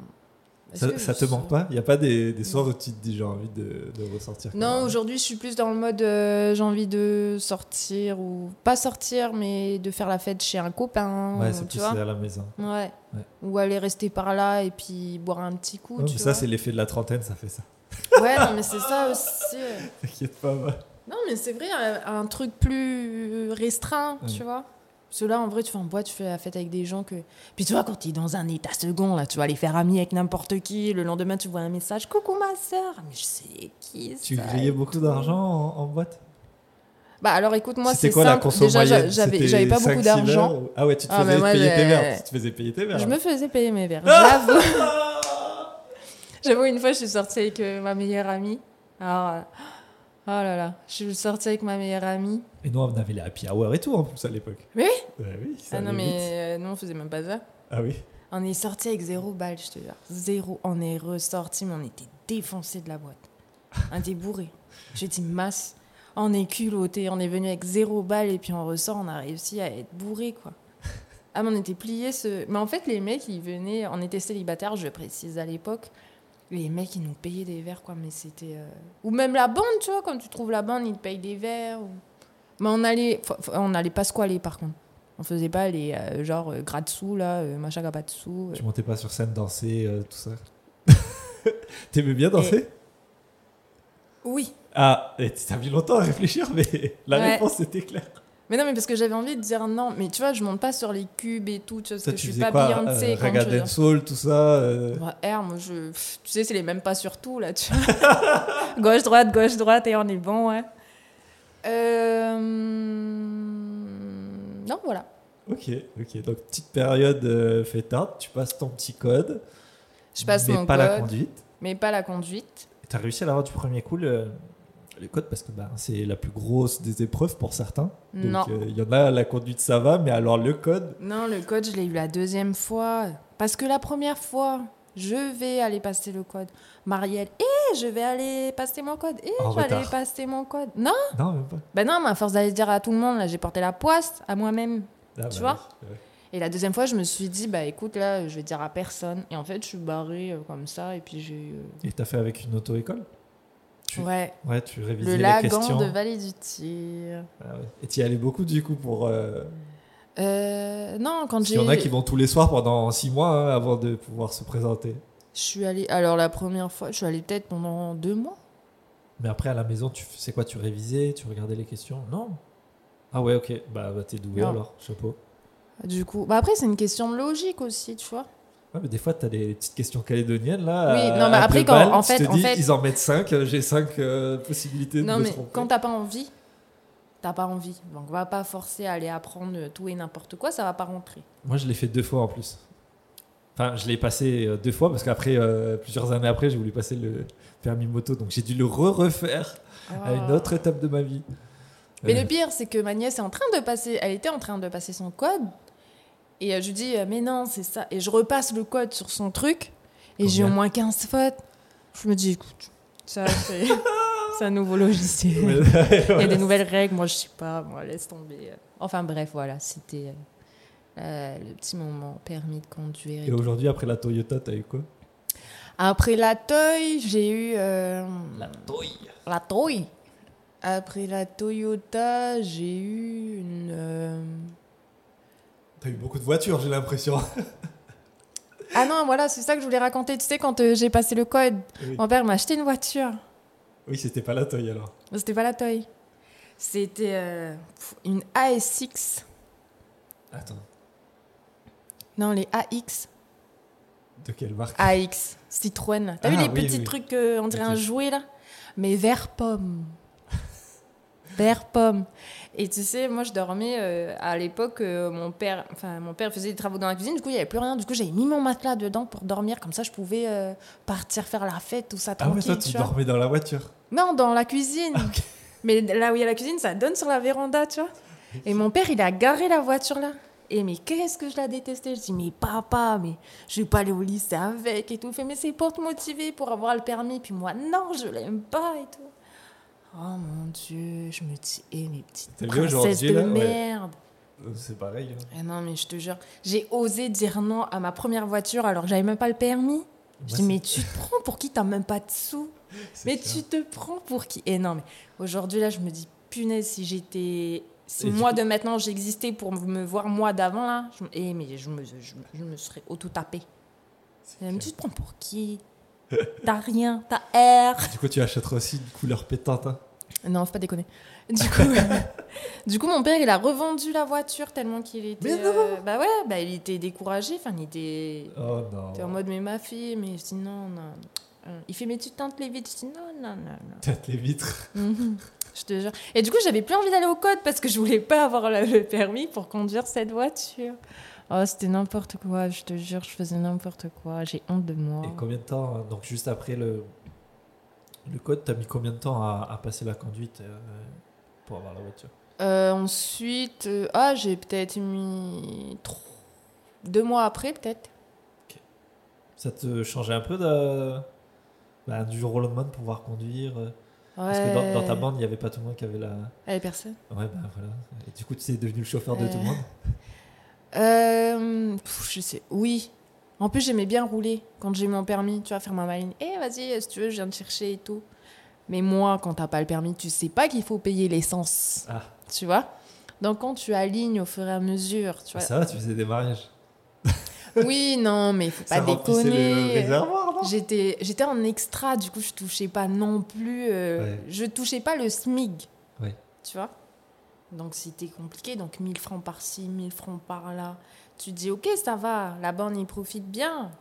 Ça, te manque pas Il n'y a pas des, des soirs où tu te dis j'ai envie de, de ressortir Non, aujourd'hui, je suis plus dans le mode euh, j'ai envie de sortir ou pas sortir, mais de faire la fête chez un copain. Ouais, ou- c'est plus vois. à la maison. Ouais. Ouais. Ou aller rester par là et puis boire un petit coup. Ouais, tu mais ça, c'est l'effet de la trentaine, ça fait ça. Ouais, non, mais c'est ça aussi. T'inquiète pas, va. Non, mais c'est vrai, un, un truc plus restreint, Ouais. tu vois. Parce que là, en vrai, tu fais en boîte, tu fais la fête avec des gens que. Puis tu vois, quand tu es dans un état second, là, tu vas aller faire ami avec n'importe qui. Le lendemain, tu vois un message Coucou ma soeur. Mais je sais qui Tu ça grillais beaucoup d'argent en, en boîte? Bah alors écoute, moi, C'était c'est quoi la simple. conso Déjà, moyenne? j'a- j'avais j'avais pas 5, beaucoup 6 d'argent. Ah ouais, tu te Ah, mais faisais moi, payer tes verres. Tu te faisais payer tes verres. Je me faisais payer mes verres. J'avoue. J'avoue, une fois, je suis sortie avec euh, ma meilleure amie. Alors, euh, oh là là, je suis sortie avec ma meilleure amie. Et nous, on avait les happy hour et tout en plus à l'époque. Oui Ouais, oui, ça Ah non, mais euh, nous, on faisait même pas ça. Ah oui On est sorti avec zéro balle, je te jure. Zéro. On est ressorti, mais on était défoncé de la boîte. On était bourré. J'ai dit masse. On est culotté. On est venu avec zéro balle et puis on ressort. On a réussi à être bourré, quoi. Ah, mais on était pliés. Ce... Mais en fait, les mecs, ils venaient. On était célibataires, je précise à l'époque. Les mecs, ils nous payaient des verres, quoi. Mais c'était. euh, Ou même la bande, tu vois. Quand tu trouves la bande, ils te payent des verres. ou- Mais on allait, on allait pas squaler, par contre. On faisait pas les euh, genre euh, là, euh, machin sous. Tu montais pas sur scène danser, euh, tout ça? T'aimais bien danser? Oui. Ah, et t'as mis longtemps à réfléchir, mais la Ouais. réponse était claire. Mais non, mais parce que j'avais envie de dire non. Mais tu vois, je monte pas sur les cubes et tout, tu vois, parce Ça, que tu je suis pas Beyoncé euh, Raga je... Dancehall, tout ça euh, Ouais, R, moi, je... pff, Tu sais, c'est les mêmes pas sur tout, là, tu vois. gauche-droite, gauche-droite, et on est bon, ouais. Euh... Non, voilà. Ok, ok. Donc, petite période euh, fêtarde, tu passes ton petit code. Je passe mais mon pas code, la conduite. mais pas la conduite. Et T'as réussi à l'avoir du premier coup, le, le code, parce que bah, c'est la plus grosse des épreuves pour certains. Donc, Non. euh, il y en a, la conduite, ça va, mais alors le code, Non, le code, je l'ai eu la deuxième fois. Parce que la première fois, je vais aller passer le code. Marielle, et je vais aller passer mon code. Et En je vais aller passer mon code. Non, non, même pas. ben non, mais à force d'aller dire à tout le monde, là, j'ai porté la poisse à moi-même. Ah, Tu bah vois oui, ouais. Et la deuxième fois, je me suis dit, bah écoute, là, je vais dire à personne. Et en fait, je suis barrée euh, comme ça, et puis j'ai eu. Et t'as fait avec une auto-école? Tu- Ouais, Ouais, tu révisais le les lagan questions. de Vallée du Tir. Ah ouais. Et tu y allais beaucoup du coup pour. euh, Euh, non, quand j'ai. qu'il y en a qui vont tous les soirs pendant six mois hein, avant de pouvoir se présenter. Je suis allée. Alors, la première fois, je suis allée peut-être pendant deux mois. Mais après à la maison, tu c'est quoi Tu révisais Tu regardais les questions? Non. Ah ouais, ok. Bah, bah, t'es doué alors, chapeau. Du coup, bah après, c'est une question de logique aussi, tu vois. Ouais, mais des fois, t'as des petites questions calédoniennes là. Oui, non, mais après, quand- balles, en tu fait- te en dis, fait- ils en mettent 5, j'ai 5 possibilités de Non, mais quand t'as pas envie, t'as pas envie. Donc, va pas forcer à aller apprendre tout et n'importe quoi, ça va pas rentrer. Moi, je l'ai fait deux fois en plus. Enfin, je l'ai passé euh, deux fois parce qu'après, euh, plusieurs années après, j'ai voulu passer le permis moto. Donc, j'ai dû le re-refaire à une autre étape de ma vie. Ah. Mais Euh, le pire, c'est que ma nièce est en train de passer, elle était en train de passer son code. Et euh, je lui dis, euh, mais non, c'est ça. Et je repasse le code sur son truc. Et j'ai au moins 15 fautes. Je me dis, écoute, ça, c'est c'est un nouveau logiciel. Il y a des nouvelles règles, moi je sais pas, moi laisse tomber. Enfin bref, voilà, c'était euh, euh, le petit moment permis de conduire. et Et aujourd'hui, après la Toyota, t'as eu quoi? Après la Toy, j'ai eu euh, Toy. la Toy. Après la Toyota, j'ai eu une. euh, T'as eu beaucoup de voitures, j'ai l'impression. Ah non, voilà, c'est ça que je voulais raconter. Tu sais, quand j'ai passé le code, Oui, mon père m'a acheté une voiture. Oui, c'était pas la Toy alors. C'était pas la Toy. C'était euh, une ASX. Attends, Non, les AX. de quelle marque? AX. Citroën. T'as vu Ah, les oui, petits oui. trucs, euh, on dirait un jouet là? Mais vert pomme. Vert pomme. Et tu sais, moi je dormais euh, à l'époque, euh, mon père, enfin mon père faisait des travaux dans la cuisine, du coup il n'y avait plus rien, du coup j'avais mis mon matelas dedans pour dormir, comme ça je pouvais euh, partir faire la fête, tout ça Ah ouais, toi, tu dormais dans la voiture. Non, dans la cuisine. Mais là où il y a la cuisine, ça donne sur la véranda, tu vois. Et mon père, il a garé la voiture là. Et mais qu'est-ce que je la détestais? Je dis, mais papa, mais je vais pas aller au lycée avec et tout. Il fait, mais c'est pour te motiver, pour avoir le permis. Puis moi, non, je l'aime pas et tout. Oh mon Dieu, je me dis, eh, mes petites princesses de là? Merde. Euh, C'est pareil. hein. Eh non, mais je te jure, j'ai osé dire non à ma première voiture alors que j'avais même pas le permis. Je Moi, dis, mais tu te prends pour qui? T'as même pas de sous mais tu te prends pour qui? Et non, mais aujourd'hui, là, je me dis, punaise, si j'étais. Si Et moi coup- de maintenant j'existais pour me voir moi d'avant, là, je... eh, mais je me, je, je me serais auto-tapé. tu te prends pour qui? T'as rien, t'as R. Du coup, tu achèteras aussi une couleur pétante. hein. Non, faut pas déconner. Du coup, du coup, mon père, il a revendu la voiture tellement qu'il était. Mais non euh, Bah ouais, bah il était découragé. Enfin, il était. Oh non. était en mode, mais ma fille, mais sinon, non. Euh, Il fait, mais tu tentes les vite. Je dis, non, non, non, non. Peut-être les vitres. Mhm. Je te jure. Et du coup, j'avais plus envie d'aller au code parce que je voulais pas avoir le permis pour conduire cette voiture. Oh, c'était n'importe quoi, je te jure, je faisais n'importe quoi. J'ai honte de moi. Et combien de temps, donc juste après le, le code, t'as mis combien de temps à, à passer la conduite euh, pour avoir la voiture? Euh, ensuite, euh, ah, j'ai peut-être mis trois- deux mois après, peut-être. Ça te changeait un peu de, bah, du jour au lendemain de pouvoir conduire Parce que dans, dans ta bande, il n'y avait pas tout le monde qui avait la. Allez, personne. Ouais, bah voilà. Et du coup, tu es devenu le chauffeur de tout le monde? Euh, pff, je sais, oui. En plus, j'aimais bien rouler quand j'ai mon permis, tu vois, faire ma maline. Eh, vas-y, si tu veux, je viens te chercher et tout. Mais moi, quand t'as pas le permis, tu sais pas qu'il faut payer l'essence. Ah. Tu vois Donc, quand tu alignes au fur et à mesure, tu vois. Ça va, tu faisais des mariages. Oui, non, mais faut pas Ça déconner. non? J'étais, j'étais en extra, du coup, je touchais pas non plus. euh, Ouais. Je touchais pas le SMIG. Ouais. Tu vois Donc, c'était compliqué. Donc, 1000 francs par-ci, 1000 francs par-là. Tu te dis, ok, ça va, la bande, il profite bien.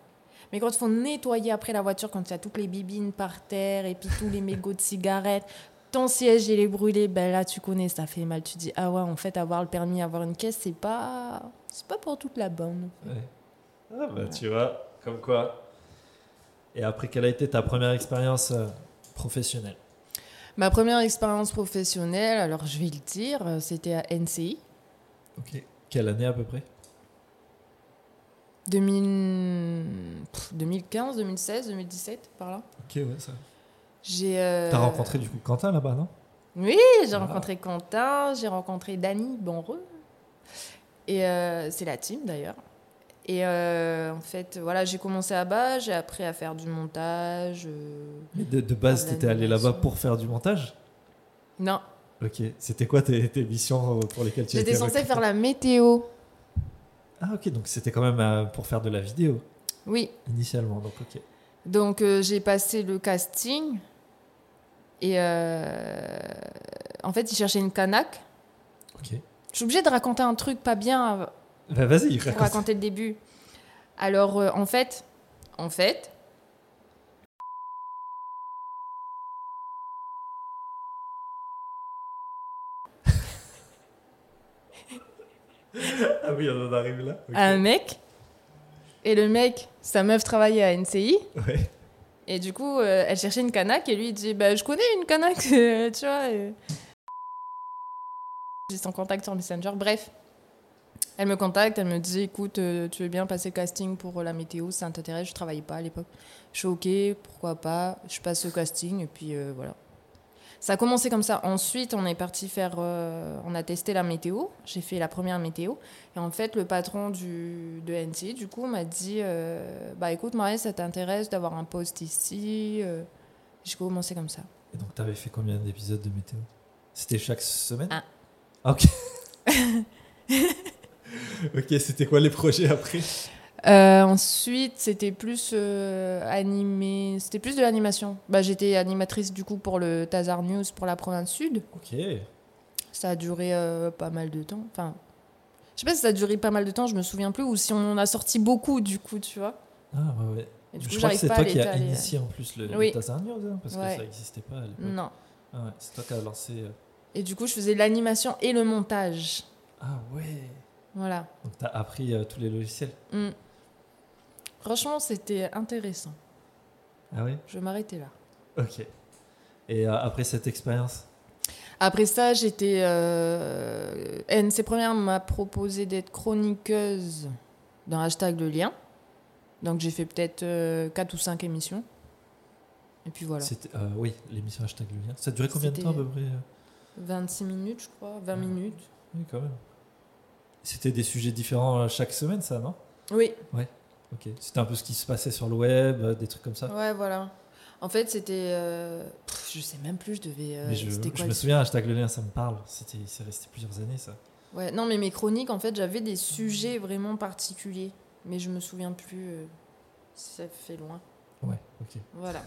Mais quand il faut nettoyer après la voiture, quand il y a toutes les bibines par terre et puis tous les mégots de cigarettes, ton siège, il est brûlé, ben là, tu connais, ça fait mal. Tu dis, ah ouais, en fait, avoir le permis, avoir une caisse, c'est pas, pas pour toute la bande. Ouais. Ah bah tu vois, comme quoi. Et après, quelle a été ta première expérience euh, professionnelle? Ma première expérience professionnelle, alors je vais le dire, euh, c'était à NCI. Ok. Quelle année à peu près? 2000... pff, 2015, 2016, 2017, par là. Ok, ouais, ça. J'ai. euh, T'as rencontré du coup Quentin là-bas, non? Oui, j'ai Ah. rencontré Quentin, j'ai rencontré Dany Bonreux. Et euh, c'est la team d'ailleurs. Et euh, en fait, voilà, j'ai commencé à bas, j'ai appris à faire du montage. euh, Mais de, de base, t'étais allé là-bas pour faire du montage? Non, Ok. C'était quoi tes, tes missions euh, pour lesquelles tu j'étais étais censée recruté faire la météo. Ah ok, donc c'était quand même euh, pour faire de la vidéo Oui, initialement, donc ok. donc euh, j'ai passé le casting. Et euh, en fait, ils cherchaient une canaque. Ok. Je suis obligée de raconter un truc pas bien Bah vas-y, pour raconte. raconter le début. Alors, euh, en fait, en fait, Ah oui, on en arrive là. un mec, et le mec, sa meuf travaillait à NCI, Ouais. et du coup, euh, elle cherchait une canaque, et lui, il dit Bah, je connais une canaque, tu vois. euh. J'ai son contact sur Messenger, bref. Elle me contacte, elle me dit Écoute, euh, tu veux bien passer casting pour la météo, ça t'intéresse Je travaillais pas à l'époque. Je suis OK, pourquoi pas. Je passe le casting, et puis euh, voilà. Ça a commencé comme ça. Ensuite, on est parti faire. euh, on a testé la météo. J'ai fait la première météo. Et en fait, le patron du, de NC, du coup, m'a dit Bah écoute, Marie, ça t'intéresse d'avoir un poste ici. J'ai commencé comme ça. Et donc t'avais fait combien d'épisodes de météo? C'était chaque semaine? Ah, ok. ok, c'était quoi les projets après Euh, ensuite, c'était plus euh, animé, c'était plus de l'animation. Bah, j'étais animatrice du coup pour le Tazar News pour la province sud. Ok. Ça a duré euh, pas mal de temps. Enfin, je sais pas si ça a duré pas mal de temps, je me souviens plus, ou si on en a sorti beaucoup du coup, tu vois. Ah ouais, ouais. Et du je coup, crois que c'est toi qui as initié en plus le, le Oui. Tazar News, hein, parce Ouais. que ça n'existait pas à. Non. Ah ouais, c'est toi qui as lancé. Et du coup, je faisais l'animation et le montage. Ah ouais. Voilà. Donc t'as appris euh, tous les logiciels. Mm. Franchement, c'était intéressant. Ah oui? Je vais m'arrêter là. Ok. Et euh, après cette expérience? Après ça, j'étais. Euh... NC Première m'a proposé d'être chroniqueuse dans hashtag le lien. Donc j'ai fait peut-être 4 ou 5 émissions. Et puis voilà. Euh, oui, l'émission hashtag le lien. Ça durait combien de temps à peu près? euh 26 minutes, je crois. 20 minutes. Oui, quand même. C'était des sujets différents euh, chaque semaine, ça, non? Oui, Ok. C'était un peu ce qui se passait sur le web, euh, des trucs comme ça? ouais, voilà. En fait, c'était. euh, Je sais même plus, je devais. euh, Mais je, me souviens, hashtag le lien, ça me parle. C'était, c'est resté plusieurs années, ça. Ouais, non, mais mes chroniques, en fait, j'avais des sujets vraiment particuliers. Mais je me souviens plus. euh, Ça fait loin. Ouais, ok. Voilà.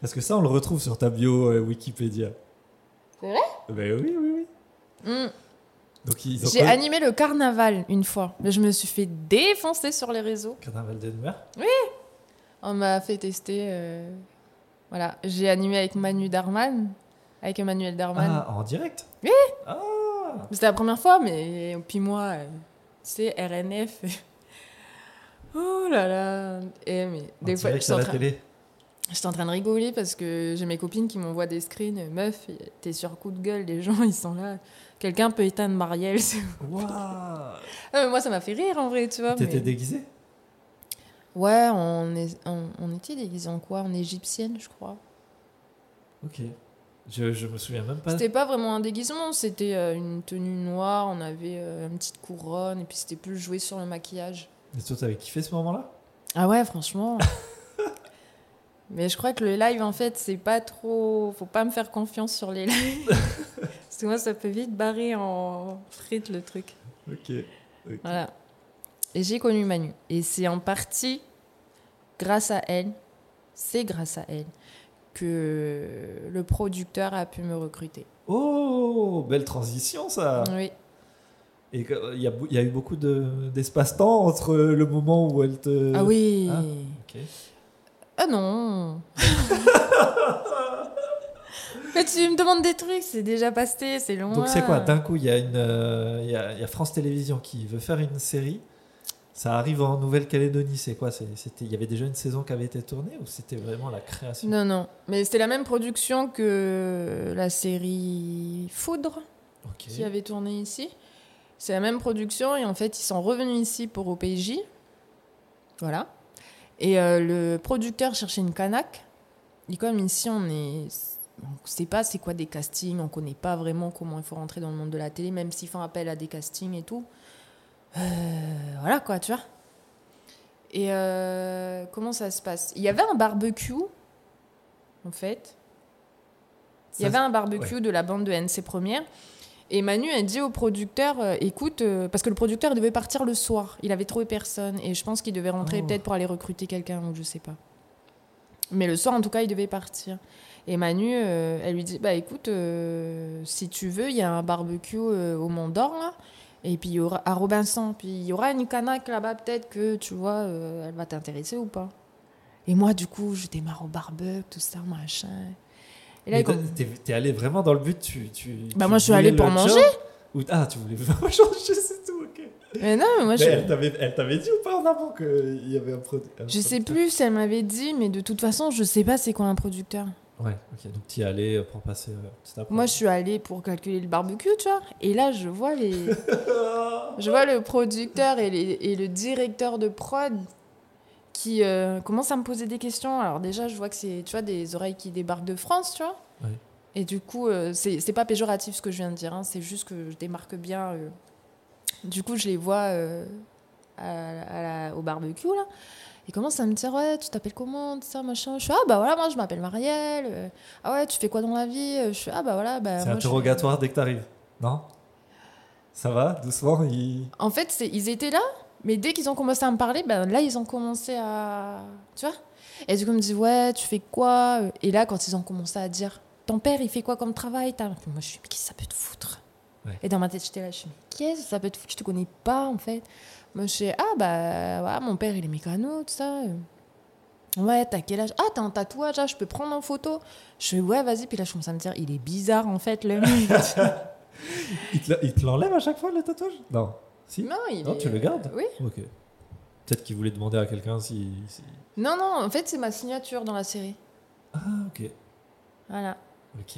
Parce que ça, on le retrouve sur ta bio Wikipédia. C'est vrai? Ben oui, oui, oui. Mm. J'ai animé le carnaval une fois. Mais je me suis fait défoncer sur les réseaux. Carnaval d'Edmer On m'a fait tester. euh, Voilà. J'ai animé avec Manu Darman. Avec Emmanuel Darman. Ah, en direct Oui. Ah C'était la première fois, mais puis moi, euh, tu sais, RNF. oh là là. Et mais En des fois, j'étais à en, la train... télé j'étais en train de rigoler parce que j'ai mes copines qui m'envoient des screens. Meuf, t'es sur coup de gueule, les gens ils sont là. Quelqu'un peut éteindre Marielle. Waouh moi, ça m'a fait rire en vrai, tu vois. T'étais mais- déguisé Ouais, on, est, on, on était déguisés en quoi? En égyptienne, je crois. Ok. Je, je me souviens même pas. C'était pas vraiment un déguisement, c'était euh, une tenue noire, on avait euh, une petite couronne, et puis c'était plus joué sur le maquillage. Et toi, t'avais kiffé ce moment-là? Ah ouais, franchement. Mais je crois que le live, en fait, c'est pas trop. Faut pas me faire confiance sur les lives. Parce que moi, ça peut vite barrer en frites le truc. Ok. Voilà. Et j'ai connu Manu. Et c'est en partie grâce à elle, c'est grâce à elle, que le producteur a pu me recruter. Oh, belle transition ça Oui. Et que- il y, a y eu beaucoup de- d'espace-temps entre le moment où elle te... Ah oui. Ah. Ah non. Mais tu me demandes des trucs, c'est déjà passé, c'est loin. Donc c'est quoi D'un coup, il y, a une, euh, y, a, il y a France Télévisions qui veut faire une série. Ça arrive en Nouvelle-Calédonie, c'est quoi Il y avait déjà une saison qui avait été tournée ou c'était vraiment la création? Non, non. Mais c'était la même production que la série Foudre qui avait tourné ici. C'est la même production et en fait, ils sont revenus ici pour OPJ. Voilà. Et euh, le producteur cherchait une canaque. Et comme ici, on est. On ne sait pas c'est quoi des castings, on ne connaît pas vraiment comment il faut rentrer dans le monde de la télé, même s'ils font appel à des castings et tout. Euh, voilà quoi, tu vois. Et euh, comment ça se passe? Il y avait un barbecue, en fait. Il y avait un barbecue de la bande de NC Première. Et Manu a dit au producteur, euh, écoute, euh, parce que le producteur devait partir le soir, il avait trouvé personne, et je pense qu'il devait rentrer Oh. peut-être pour aller recruter quelqu'un, ou je sais pas. Mais le soir, en tout cas, il devait partir. Et Manu, euh, elle lui dit, bah écoute, euh, si tu veux, il y a un barbecue euh, au Mont d'Or, là, et puis il y aura à Robinson, puis il y aura une canaque là-bas, peut-être que, tu vois, elle va t'intéresser ou pas. Et moi, du coup, je démarre au barbecue, tout ça, machin. Et là, t'es, t'es allé vraiment dans le but tu, tu, Bah, tu moi, je suis allée pour manger. ou- Ah, tu voulais vraiment manger, c'est tout, ok. Mais non, mais moi, Mais je... elle, t'avait, elle t'avait dit ou pas en avant qu'il y avait un produit Je sais plus si elle m'avait dit, mais de toute façon, je sais pas c'est quoi un producteur. Ouais, ok, donc t'y es allé pour passer euh. Moi, je suis allée pour calculer le barbecue, tu vois. Et là, je vois les, je vois le producteur et, les- et le directeur de prod qui euh, commencent à me poser des questions. Alors déjà, je vois que c'est, tu vois, des oreilles qui débarquent de France, tu vois. Ouais. Et du coup, euh, c'est pas péjoratif ce que je viens de dire. hein, c'est juste que je démarque bien. euh. Du coup, je les vois euh, à- à la- au barbecue là. Ils commencent à me dire ouais tu t'appelles comment ça machin. Je suis ah bah voilà moi je m'appelle Marielle. Euh, ah ouais tu fais quoi dans la vie Je suis ah bah voilà bah C'est je interrogatoire dès que t'arrives, non? Ça va, doucement il... En fait, c'est- ils étaient là, mais dès qu'ils ont commencé à me parler, ben là, ils ont commencé à. Tu vois? Et du coup, ils me disent Ouais, tu fais quoi? Et là, quand ils ont commencé à dire Ton père, il fait quoi comme travail T'as- Moi, je suis Mais qu'est-ce que ça peut te foutre? Ouais. Et dans ma tête, j'étais là, je suis Mais qu'est-ce que ça peut te foutre? Je te connais pas, en fait. Moi, je suis Ah, bah, ouais, mon père, il est mécano, tout ça. Ouais, t'as quel âge? Ah, t'as un tatouage, ah, je peux prendre en photo Je fais Ouais, vas-y. Puis là, je commence à me dire Il est bizarre, en fait, le mec. Il te, l'enlève à chaque fois le tatouage? Non. Si? Non, il Non, est- tu le gardes? Oui. Ok. Peut-être qu'il voulait demander à quelqu'un si, si- Non, non, en fait, c'est ma signature dans la série. Ah, ok. Voilà. Ok.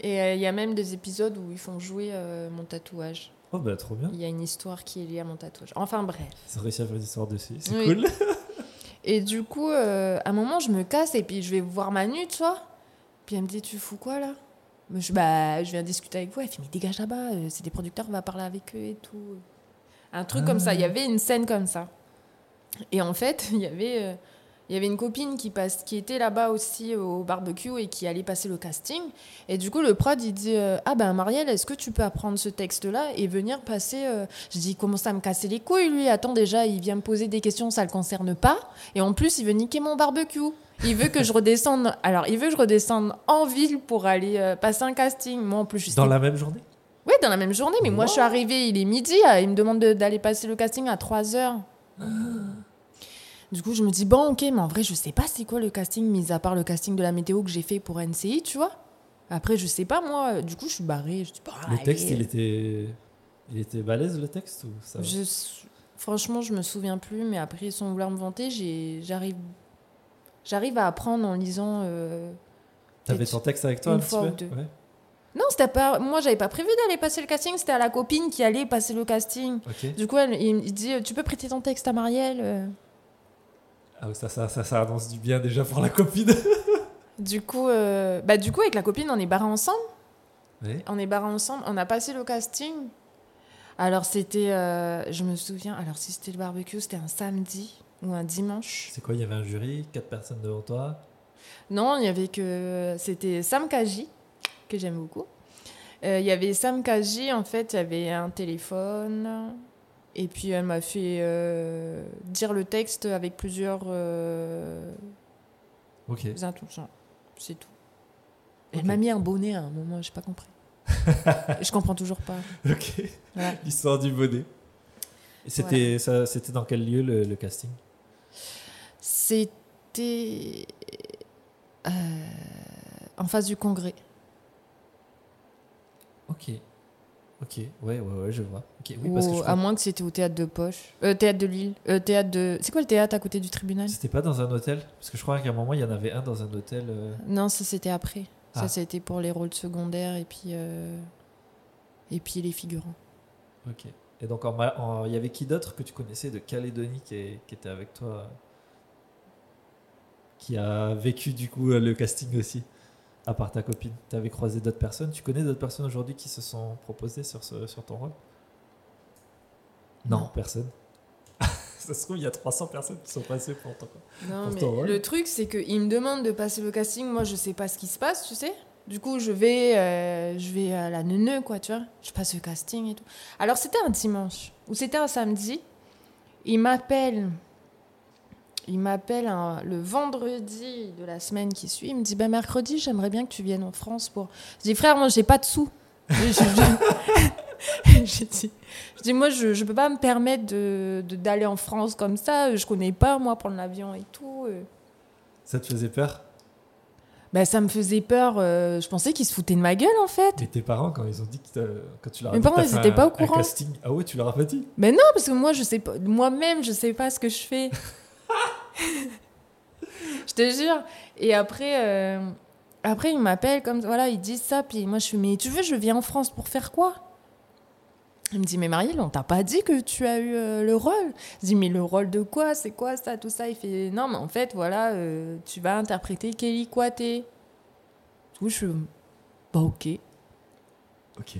Et euh, il y a même des épisodes où ils font jouer euh, mon tatouage. Oh, bah trop bien. Il y a une histoire qui est liée à mon tatouage. Enfin bref. Ils ont réussi à faire une histoire dessus. C'est Oui. cool. Et du coup, euh, à un moment, je me casse et puis je vais voir Manu, tu vois. Puis elle me dit, tu fous quoi là? Je, bah, je viens discuter avec vous. Elle fait, mais dégage là-bas, euh, c'est des producteurs, on va parler avec eux et tout. Un truc comme ça. Il y avait une scène comme ça. Et en fait, il y avait, euh, il y avait une copine qui, passe, qui était là-bas aussi au barbecue et qui allait passer le casting. Et du coup, le prod, il dit euh, Ah ben, Marielle, est-ce que tu peux apprendre ce texte-là et venir passer. euh, Je dis Comment ça me casser les couilles, lui Attends, déjà, il vient me poser des questions, ça le concerne pas. Et en plus, il veut niquer mon barbecue. Il veut que je redescende. Alors, il veut que je redescende en ville pour aller euh, passer un casting. Moi, en plus, je Dans la même journée? Oui, dans la même journée. Mais moi, je suis arrivée, il est midi. euh, Il me demande de- d'aller passer le casting à 3 heures. Du coup, je me dis, bon, ok, mais en vrai, je sais pas c'est quoi le casting, mis à part le casting de la météo que j'ai fait pour NCI, tu vois. Après, je sais pas, moi. Du coup, je suis barrée. Je dis, Le allez. texte, il était... il était balèze, le texte ou ça Je... Franchement, je me souviens plus, mais après, sans vouloir me vanter, j'arrive j'arrive à apprendre en lisant. euh, T'avais ton texte avec toi un petit peu. Ouais. Non, c'était pas. Moi, j'avais pas prévu d'aller passer le casting. C'était à la copine qui allait passer le casting. Ok. Du coup, elle, il me dit, tu peux prêter ton texte à Marielle. Ah, ça, ça, ça, ça annonce du bien déjà pour la copine. Du coup, euh, bah, du coup, avec la copine, on est barrés ensemble. On est barrés ensemble. On a passé le casting. Alors, c'était. euh, je me souviens. Alors, si c'était le barbecue, c'était un samedi ou un dimanche. C'est quoi Il y avait un jury, quatre personnes devant toi? Non, il y avait que. C'était Sam Kaji, que j'aime beaucoup. Euh, Il y avait Sam Kaji, en fait, il y avait un téléphone. Et puis, elle m'a fait euh, dire le texte avec plusieurs euh, Ok. C'est tout. Elle m'a mis un bonnet à un moment, j'ai pas compris. je comprends toujours pas. Ok. Voilà. L'histoire du bonnet. Et c'était ça- c'était dans quel lieu le, le casting? C'était euh, en face du congrès. Ok. Ok. Ouais, ouais, ouais, je vois. Ok. Oui, parce que je à moins que c'était au théâtre de Poche. Euh, théâtre de Lille. Euh, théâtre de. C'est quoi le théâtre à côté du tribunal? C'était pas dans un hôtel? Parce que je crois qu'à un moment il y en avait un dans un hôtel. euh, Non, ça c'était après. Ah. Ça c'était pour les rôles secondaires et puis et puis les figurants. Ok. Et donc en ma- en- il y avait qui d'autre que tu connaissais de Calédonie qui, est- qui était avec toi, qui a vécu du coup le casting aussi, à part ta copine. Tu avais croisé d'autres personnes. Tu connais d'autres personnes aujourd'hui qui se sont proposées sur, ce- sur ton rôle? Non, Non. personne. Ça se trouve, il y a 300 personnes qui sont passées pour ton Non, Pour mais ton rôle. le truc c'est qu'ils me demandent de passer le casting. Moi, je sais pas ce qui se passe, tu sais. Du coup, je vais, euh, je vais à la neuneu, quoi, tu vois. Je passe le casting et tout. Alors, c'était un dimanche ou c'était un samedi. Il m'appelle. Il m'appelle le vendredi de la semaine qui suit. Il me dit bah, mercredi, j'aimerais bien que tu viennes en France pour. Je dis frère, moi, j'ai pas de sous. Je- dis, moi, je, je peux pas me permettre de, de- d'aller en France comme ça. Je connais pas, moi, prendre l'avion et tout. euh. Ça te faisait peur? Bah, ça me faisait peur. euh, je pensais qu'ils se foutaient de ma gueule, en fait. Mais tes parents, quand ils ont dit que quand tu leur as Mes dit parents, ils fait étaient un- pas au courant. casting, ah ouais, tu leur as pas dit? Mais non, parce que moi, je sais pas. Moi-même, je sais pas ce que je fais. Je te jure. Et après, euh, après, ils m'appellent comme voilà, ils disent ça, puis moi, je fais mais tu veux, je viens en France pour faire quoi? Il me dit mais Marielle, on t'a pas dit que tu as eu euh, le rôle? Je dis mais le rôle de quoi? C'est quoi ça, tout ça? Il fait non, mais en fait, voilà, euh, tu vas interpréter Kelly. Du coup, je suis bah ok. Ok.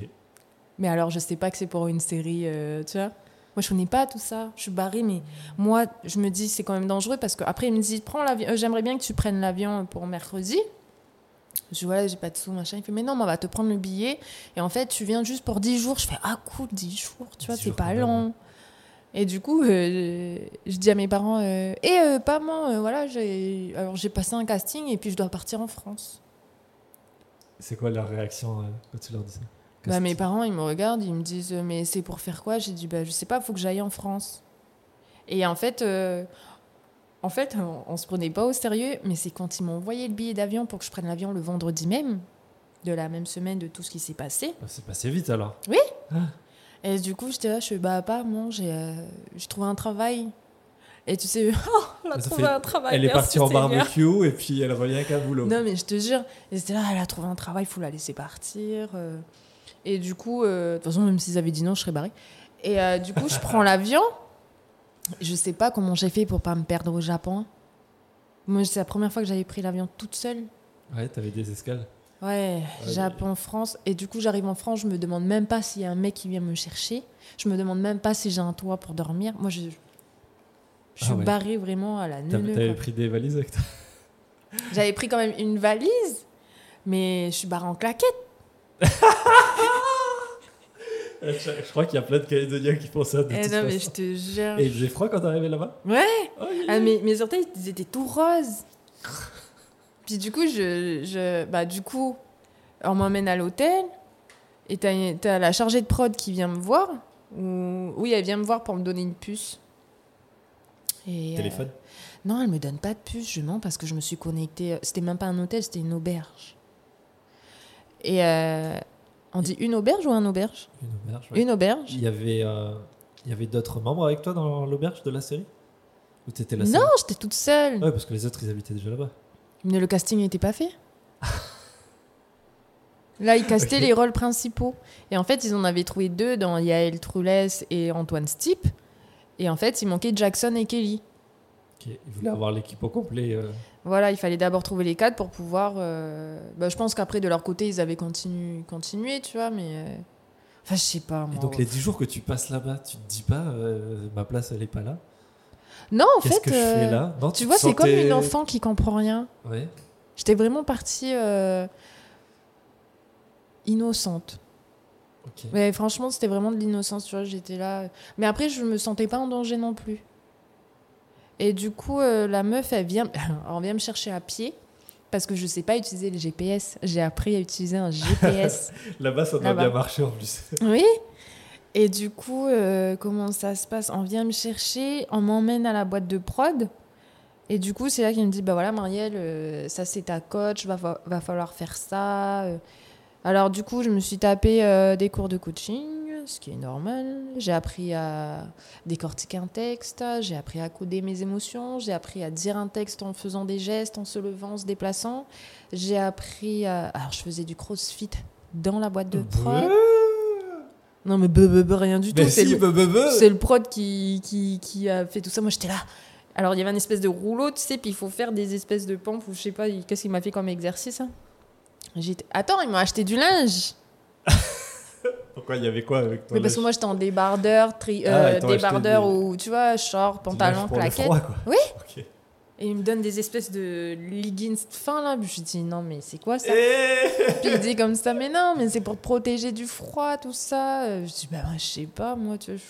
Mais alors, je sais pas que c'est pour une série, euh, tu vois? Moi, je connais pas tout ça. Je suis barrée, mais moi, je me dis c'est quand même dangereux parce qu'après, il me dit prends l'avion. euh, J'aimerais bien que tu prennes l'avion pour mercredi. Je dis, voilà, j'ai pas de sous, machin. Il fait, mais non, mais on va te prendre le billet. Et en fait, tu viens juste pour 10 jours. Je fais, ah, cool, 10 jours, tu vois, 10 c'est pas long. Et du coup, euh, je dis à mes parents, euh, et euh, pas euh, voilà, j'ai alors j'ai passé un casting et puis je dois partir en France. C'est quoi leur réaction quand tu leur dis ça? Bah, mes parents, ils me regardent, ils me disent, euh, mais c'est pour faire quoi? J'ai dit, bah, je sais pas, faut que j'aille en France. Et en fait, euh, en fait, on, on se prenait pas au sérieux, mais c'est quand ils m'ont envoyé le billet d'avion pour que je prenne l'avion le vendredi même, de la même semaine de tout ce qui s'est passé. Bah, c'est passé vite alors. Et du coup, j'étais là, je suis, bah, pas, moi, j'ai euh, trouvé un travail. Et tu sais, oh, elle a trouvé fait- un travail. elle est partie en barbecue et puis elle revient qu'à boulot. Non, mais je te jure, et c'était là, elle a trouvé un travail, il faut la laisser partir. euh. Et du coup, euh, de toute façon, même s'ils avaient dit non, je serais barrée. Et euh, du coup, je prends l'avion. Je sais pas comment j'ai fait pour pas me perdre au Japon. Moi, c'est la première fois que j'avais pris l'avion toute seule. Ouais, t'avais des escales. Ouais, Ouais, Japon, France. Et du coup, j'arrive en France, je me demande même pas s'il y a un mec qui vient me chercher. Je me demande même pas si j'ai un toit pour dormir. Moi, je, je suis Ah ouais. barrée vraiment à la neuneu. t'avais pris des valises avec toi? J'avais pris quand même une valise, mais je suis barrée en claquette. je, crois qu'il y a plein de Calédoniens qui font ça. De Eh toute non, mais je te jure. Et il faisait froid quand t'arrivais là-bas Ouais, Oh, ah, mes, mes orteils, ils étaient tout roses. Puis du coup, je, je, bah, du coup, on m'emmène à l'hôtel. Et t'as, la chargée de prod qui vient me voir. Ou, oui, elle vient me voir pour me donner une puce. Et, euh, Téléphone non, elle me donne pas de puce, je mens parce que je me suis connectée. C'était même pas un hôtel, c'était une auberge. Et euh, on dit une auberge ou un auberge Une auberge. ouais. Une auberge. Il y avait, euh, il y avait d'autres membres avec toi dans l'auberge de la série Ou t'étais la Non, j'étais toute seule. Ouais, parce que les autres ils habitaient déjà là-bas. Mais le casting n'était pas fait. Là, ils castaient les rôles principaux. Et en fait, ils en avaient trouvé deux dans Yael Troulès et Antoine Stipe. Et en fait, il manquait Jackson et Kelly. Ils voulaient avoir l'équipe au complet. euh. Voilà, il fallait d'abord trouver les quatre pour pouvoir. euh, bah, je pense qu'après, de leur côté, ils avaient continué, continué tu vois, mais. euh, Enfin, je sais pas. Et donc les 10 jours que tu passes là-bas, tu te dis pas euh, ma place elle est pas là? Non, en Qu'est-ce fait. que je fais là? Non, Tu vois, c'est comme une enfant qui comprend rien. Ouais. J'étais vraiment partie innocente. Mais franchement, c'était vraiment de l'innocence, tu vois, j'étais là. Mais après, je me sentais pas en danger non plus. Et du coup, euh, la meuf, elle vient, elle vient me chercher à pied parce que je sais pas utiliser le GPS. J'ai appris à utiliser un GPS. Là-bas, ça doit bien marcher en plus. oui. Et du coup, euh, comment ça se passe? On vient me chercher, on m'emmène à la boîte de prod. Et du coup, c'est là qu'il me dit Bah voilà, Marielle, euh, ça c'est ta coach, va, va falloir faire ça. Alors, du coup, je me suis tapé euh, des cours de coaching, ce qui est normal. J'ai appris à décortiquer un texte, j'ai appris à coder mes émotions, j'ai appris à dire un texte en faisant des gestes, en se levant, en se déplaçant. J'ai appris à. Alors, je faisais du crossfit dans la boîte de prod. Non, mais be, be, be, rien du tout. Mais si, c'est le prod qui, qui, qui a fait tout ça. Moi, j'étais là. Alors, il y avait une espèce de rouleau, tu sais, puis il faut faire des espèces de pompes ou je sais pas, qu'est-ce qu'il m'a fait comme exercice hein J'étais... Attends, ils m'ont acheté du linge. Pourquoi il y avait quoi avec toi Mais parce que moi, j'étais en débardeur, tri- Ah, euh, débardeur des- ou, tu vois, short, pantalon, claquette. froid, quoi. Oui. Et ils me donnent des espèces de leggings fins, là. Puis je dis, non, mais c'est quoi ça? Eh Puis il dit comme ça, mais non, mais c'est pour te protéger du froid, tout ça. Je dis, bah, je sais pas, moi, tu vois.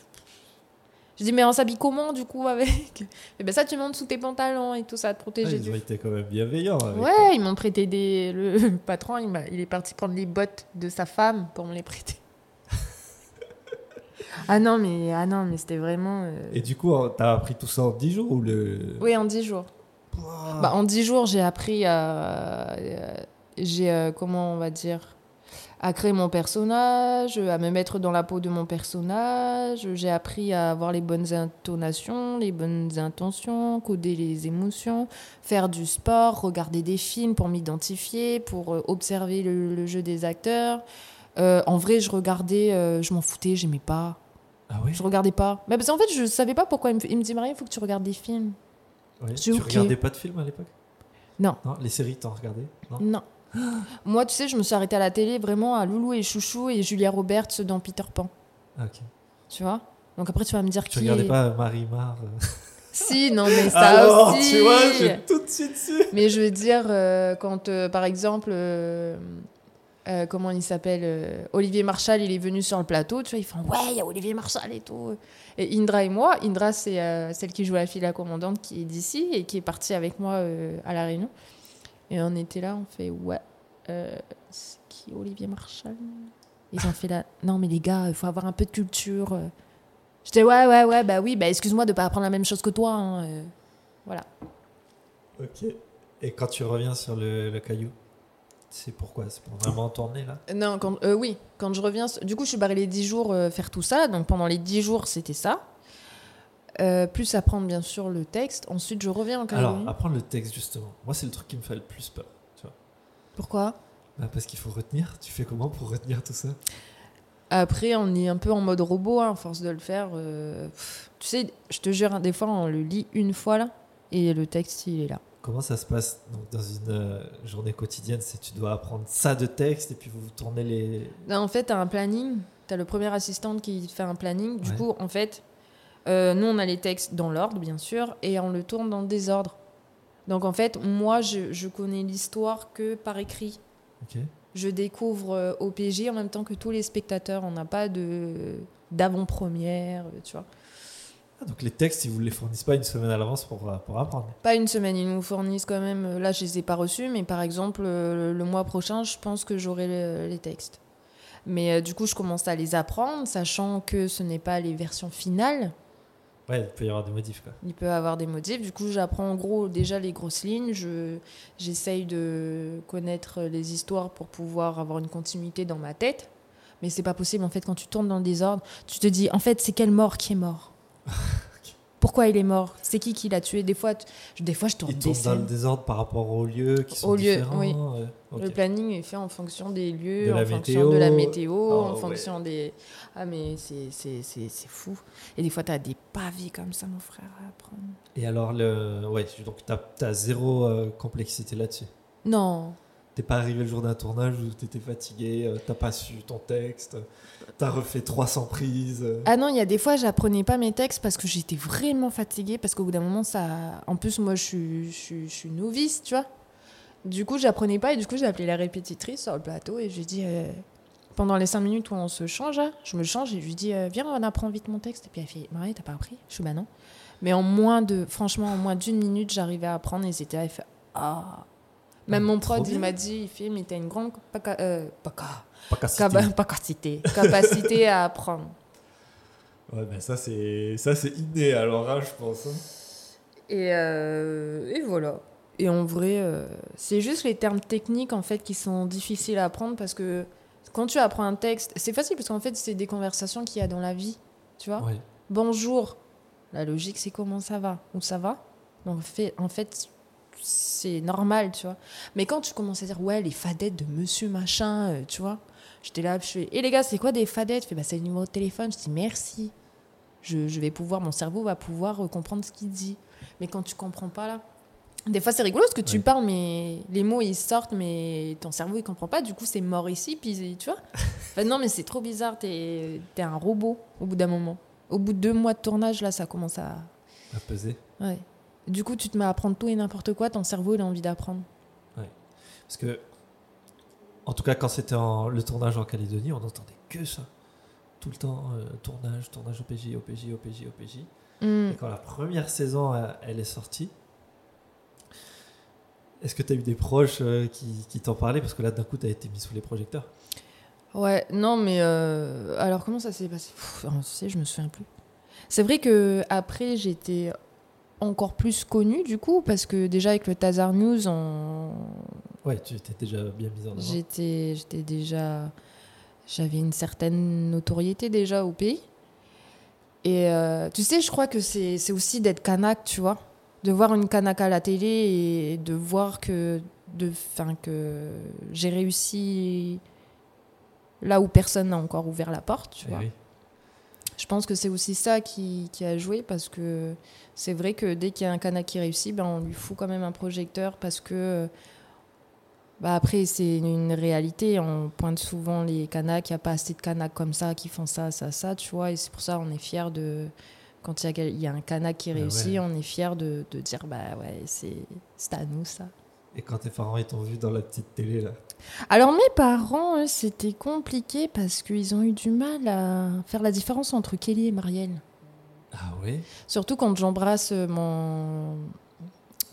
Je, dis, mais on s'habille comment, du coup, avec? Et ben ça, tu montes sous tes pantalons et tout ça, te Ah, protéger ils du ont été quand même bienveillants. avec Ouais, toi. ils m'ont prêté des. Le, patron, il, il est parti prendre les bottes de sa femme pour me les prêter. Ah non, mais, ah non, mais c'était vraiment. euh, Et du coup, t'as appris tout ça en 10 jours ou le. Oui, en 10 jours. Bah, en 10 jours, j'ai appris à. euh, J'ai, euh, comment on va dire à créer mon personnage, à me mettre dans la peau de mon personnage. J'ai appris à avoir les bonnes intonations, les bonnes intentions, coder les émotions, faire du sport, regarder des films pour m'identifier, pour observer le, le jeu des acteurs. Euh, en vrai, je regardais, euh, je m'en foutais, j'aimais pas. Ah ouais, Je regardais pas. Mais parce qu'en fait, je savais pas pourquoi il me, il me dit Marie, il faut que tu regardes des films. Tu ok. regardais pas de films à l'époque? Non. Non, les séries, t'en regardais? Non. Non. Moi, tu sais, je me suis arrêtée à la télé vraiment à Loulou et Chouchou et Julia Roberts dans Peter Pan. Ah, ok. Tu vois? Donc après, tu vas me dire Tu qui regardais est- pas Marie Mar euh, Si, non, mais ça Alors, aussi. tu vois, j'ai tout de suite su. Mais je veux dire, euh, quand, par exemple, euh, comment il s'appelle euh, Olivier Marchal, il est venu sur le plateau, tu vois, ils font Ouais, il y a Olivier Marchal et tout. Et Indra et moi, Indra, c'est euh, celle qui joue la fille la commandante qui est d'ici et qui est partie avec moi à La Réunion. Et on était là, on fait Ouais, c'est qui Olivier Marchal? Ils ont fait là Non, mais les gars, il faut avoir un peu de culture. J'étais Ouais, ouais, ouais, bah oui, bah excuse-moi de pas apprendre la même chose que toi. hein. Voilà. Ok. Et quand tu reviens sur le caillou, c'est pourquoi C'est pour vraiment tourner là Non, quand, euh, oui, quand je reviens. Du coup, je suis barré les 10 jours euh, faire tout ça. Donc pendant les 10 jours, c'était ça. Euh, plus apprendre, bien sûr, le texte. Ensuite, je reviens en Alors, Calédonie. apprendre le texte justement. Moi, c'est le truc qui me fait le plus peur. Tu vois Pourquoi? Bah, Parce qu'il faut retenir. Tu fais comment pour retenir tout ça? Après, on est un peu en mode robot, hein, à force de le faire. pff, tu sais, je te jure, hein, des fois, on le lit une fois là, et le texte, il est là. Comment ça se passe donc, dans une euh, journée quotidienne? C'est tu dois apprendre ça de texte et puis vous tournez les. Non, en fait, tu as un planning. Tu as le premier assistant qui fait un planning. Du Ouais. coup, en fait, euh, nous, on a les textes dans l'ordre, bien sûr, et on le tourne dans le désordre. Donc, en fait, moi, je, je connais l'histoire que par écrit. Je découvre euh, au PG en même temps que tous les spectateurs. On n'a pas de d'avant-première, euh, tu vois. Ah, donc les textes, ils vous les fournissent pas une semaine à l'avance pour, euh, pour apprendre. Pas une semaine, ils nous fournissent quand même. euh, Là, je les ai pas reçus, mais par exemple, euh, le mois prochain, je pense que j'aurai le- les textes. Mais du coup, je commence à les apprendre, sachant que ce n'est pas les versions finales. Ouais, il peut y avoir des modifs quoi. Il peut y avoir des modifs. Du coup, j'apprends en gros déjà les grosses lignes. Je, j'essaye de connaître les histoires pour pouvoir avoir une continuité dans ma tête. Mais c'est pas possible en fait quand tu tournes dans le désordre. Tu te dis en fait c'est quel mort qui est mort? Pourquoi il est mort? C'est qui qui l'a tué? Des fois, tu- des fois je tourne des dans le désordre par rapport aux lieux qui sont lieux, différents. oui. euh. Le planning est fait en fonction des lieux, De en fonction météo. de la météo, Oh, en ouais. fonction des. Ah, mais c'est fou. Et des fois, tu as des pavés comme ça, mon frère, à apprendre. Et alors, le... ouais, donc tu as, zéro euh, complexité là-dessus? Non, T'es pas arrivé le jour d'un tournage où t'étais fatigué, euh, t'as pas su ton texte, t'as refait 300 prises. euh. Ah non, il y a des fois, j'apprenais pas mes textes parce que j'étais vraiment fatiguée. Parce qu'au bout d'un moment, ça. En plus, moi, je suis, je novice, tu vois. Du coup, j'apprenais pas et du coup, j'ai appelé la répétitrice sur le plateau et je lui ai dit. euh, Pendant les cinq minutes où on se change, là, je me change et je lui dis Viens, on apprend vite mon texte. Et puis elle fait Marie, t'as pas appris? Je suis Bah non. Mais en moins de. Franchement, en moins d'une minute, j'arrivais à apprendre et c'était. Elle fait Ah. Même Ah, mon prod, il m'a dit Il fait Mais t'as une grande. paca- euh, paca- capacité. Capacité à apprendre. Ouais, mais ça c'est ça c'est inné alors, hein, je pense. hein. Et, euh, et voilà. Et en vrai, euh, c'est juste les termes techniques en fait qui sont difficiles à apprendre parce que quand tu apprends un texte, c'est facile parce qu'en fait c'est des conversations qu'il y a dans la vie, tu vois. Bonjour. La logique c'est comment ça va? Ou ça va? Donc en fait, en fait c'est normal, tu vois. Mais quand tu commences à dire ouais les fadettes de Monsieur machin, euh, tu vois. J'étais là, je fais et les gars c'est quoi des fadettes? Je fais bah c'est le numéro de téléphone. Je dis merci. Je, je vais pouvoir, mon cerveau va pouvoir euh, comprendre ce qu'il dit. Mais quand tu comprends pas là, des fois c'est rigolo parce que tu Ouais. parles, mais les mots ils sortent, mais ton cerveau il comprend pas. Du coup c'est mort ici, puis tu vois. Enfin, non mais c'est trop bizarre. T'es es un robot au bout d'un moment. Au bout de deux mois de tournage là, ça commence à. À peser. Ouais. Du coup tu te mets à apprendre tout et n'importe quoi. Ton cerveau il a envie d'apprendre. Parce que, en tout cas, quand c'était en- le tournage en Calédonie, on n'entendait que ça. Tout le temps, euh, tournage, tournage OPJ, OPJ, OPJ, OPJ. Hmm. Et quand la première saison, euh, elle est sortie, est-ce que tu as eu des proches euh, qui, qui t'en parlaient? Parce que là, d'un coup, tu as été mis sous les projecteurs. Ouais, non, mais euh, alors comment ça s'est passé? Pff, Tu sais, je me souviens plus. C'est vrai que après j'étais encore plus connue du coup parce que déjà avec le Tazar News, on... Ouais, tu étais déjà bien mis en avant. j'étais, j'étais déjà, j'avais une certaine notoriété déjà au pays. Et euh, tu sais, je crois que c'est, c'est aussi d'être Kanak, tu vois, de voir une Kanak à la télé et de voir que, de, fin, que j'ai réussi là où personne n'a encore ouvert la porte, tu Eh vois. oui. Je pense que c'est aussi ça qui, qui a joué parce que c'est vrai que dès qu'il y a un Kanak qui réussit, ben on lui fout quand même un projecteur parce que bah après c'est une réalité. On pointe souvent les Kanaks, il n'y a pas assez de Kanaks comme ça qui font ça, ça, ça, tu vois. Et c'est pour ça on est fiers de, Quand il y, a, y un canac qui Ah réussit, ouais. on est fier de, de dire bah ouais, c'est c'est à nous ça. Et quand tes parents ils t'ont vu dans la petite télé là. Alors mes parents, c'était compliqué parce qu'ils ont eu du mal à faire la différence entre Kelly et Marielle. Ah oui? Surtout quand j'embrasse mon,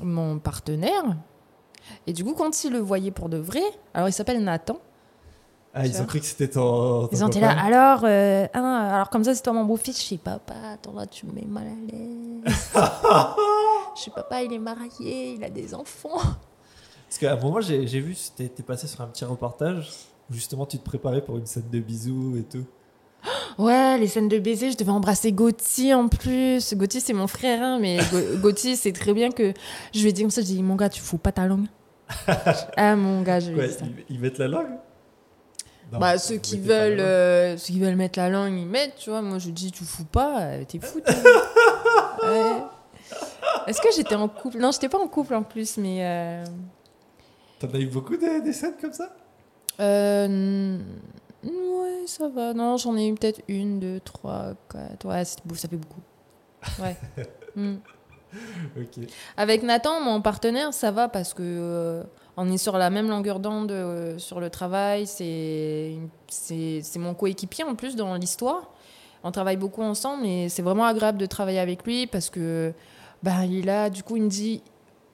mon partenaire. Et du coup, quand ils le voyaient pour de vrai, alors il s'appelle Nathan. Ah, ils ont cru que c'était ton. ton Ils ont été là, alors, euh, ah, alors comme ça, c'est toi mon beau-fils. Je sais, papa, attends là, tu me mets mal à l'aise. Je sais, papa, il est marié, il a des enfants. Parce qu'à un moment, j'ai vu, t'es t'es passé sur un petit reportage où justement tu te préparais pour une scène de bisous et tout. Ouais, les scènes de baiser, je devais embrasser Gauthier en plus. Gauthier, c'est mon frère, hein, mais Ga- Gauthier, c'est très bien que je lui ai dit comme ça. Je lui ai dit, mon gars, tu fous pas ta langue. ah, mon gars, je lui ai dit ça. ils, mettent la langue? Non, Bah, ceux qui veulent, euh, ceux qui veulent mettre la langue, ils mettent, tu vois. Moi, je dis, tu fous pas, euh, t'es fou. Ouais. Est-ce que j'étais en couple? Non, j'étais pas en couple en plus, mais. Euh, T'en as eu beaucoup des, des scènes comme ça? Euh, ouais, ça va. Non, j'en ai eu peut-être une, deux, trois, quatre. Ouais, ça fait beaucoup. Ouais. Ok. Avec Nathan, mon partenaire, ça va parce que euh, on est sur la même longueur d'onde euh, sur le travail. C'est mon coéquipier en plus dans l'histoire. On travaille beaucoup ensemble et c'est vraiment agréable de travailler avec lui parce que bah, il a du coup il me dit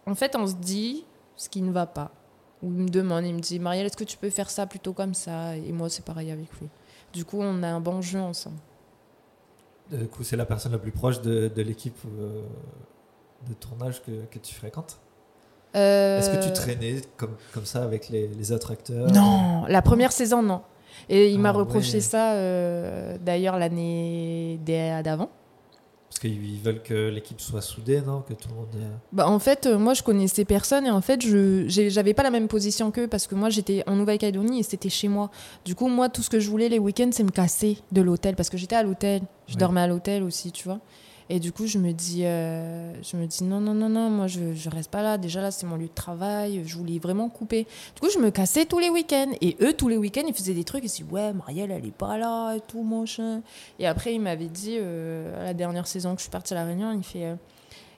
en fait on se dit ce qui ne va pas ou il me demande il me dit Marielle est-ce que tu peux faire ça plutôt comme ça? Et moi c'est pareil avec lui. Du coup on a un bon jeu ensemble. Du coup, c'est la personne la plus proche de, de l'équipe euh, de tournage que, que tu fréquentes? Est-ce que tu Euh, traînais comme, comme ça avec les, les autres acteurs? Non, la première saison, non. Et il m'a Ah reproché ouais. ça euh, d'ailleurs l'année d'a- d'avant. Parce qu'ils veulent que l'équipe soit soudée, non Que tout le monde. Bah, en fait, euh, moi, je connaissais personne et en fait, je j'avais pas la même position qu'eux parce que moi, j'étais en Nouvelle-Calédonie et c'était chez moi. Du coup, moi, tout ce que je voulais les week-ends, c'est me casser de l'hôtel parce que j'étais à l'hôtel. Je dormais à l'hôtel aussi, tu vois. Et du coup, je me dis, euh, je me dis non, non, non, non, moi, je, je reste pas là. Déjà, là, c'est mon lieu de travail. Je voulais vraiment couper. Du coup, je me cassais tous les week-ends. Et eux, tous les week-ends, ils faisaient des trucs. Ils disaient, ouais, Marielle, elle est pas là et tout, machin. Et après, il m'avait dit, euh, à la dernière saison que je suis partie à La Réunion, il fait.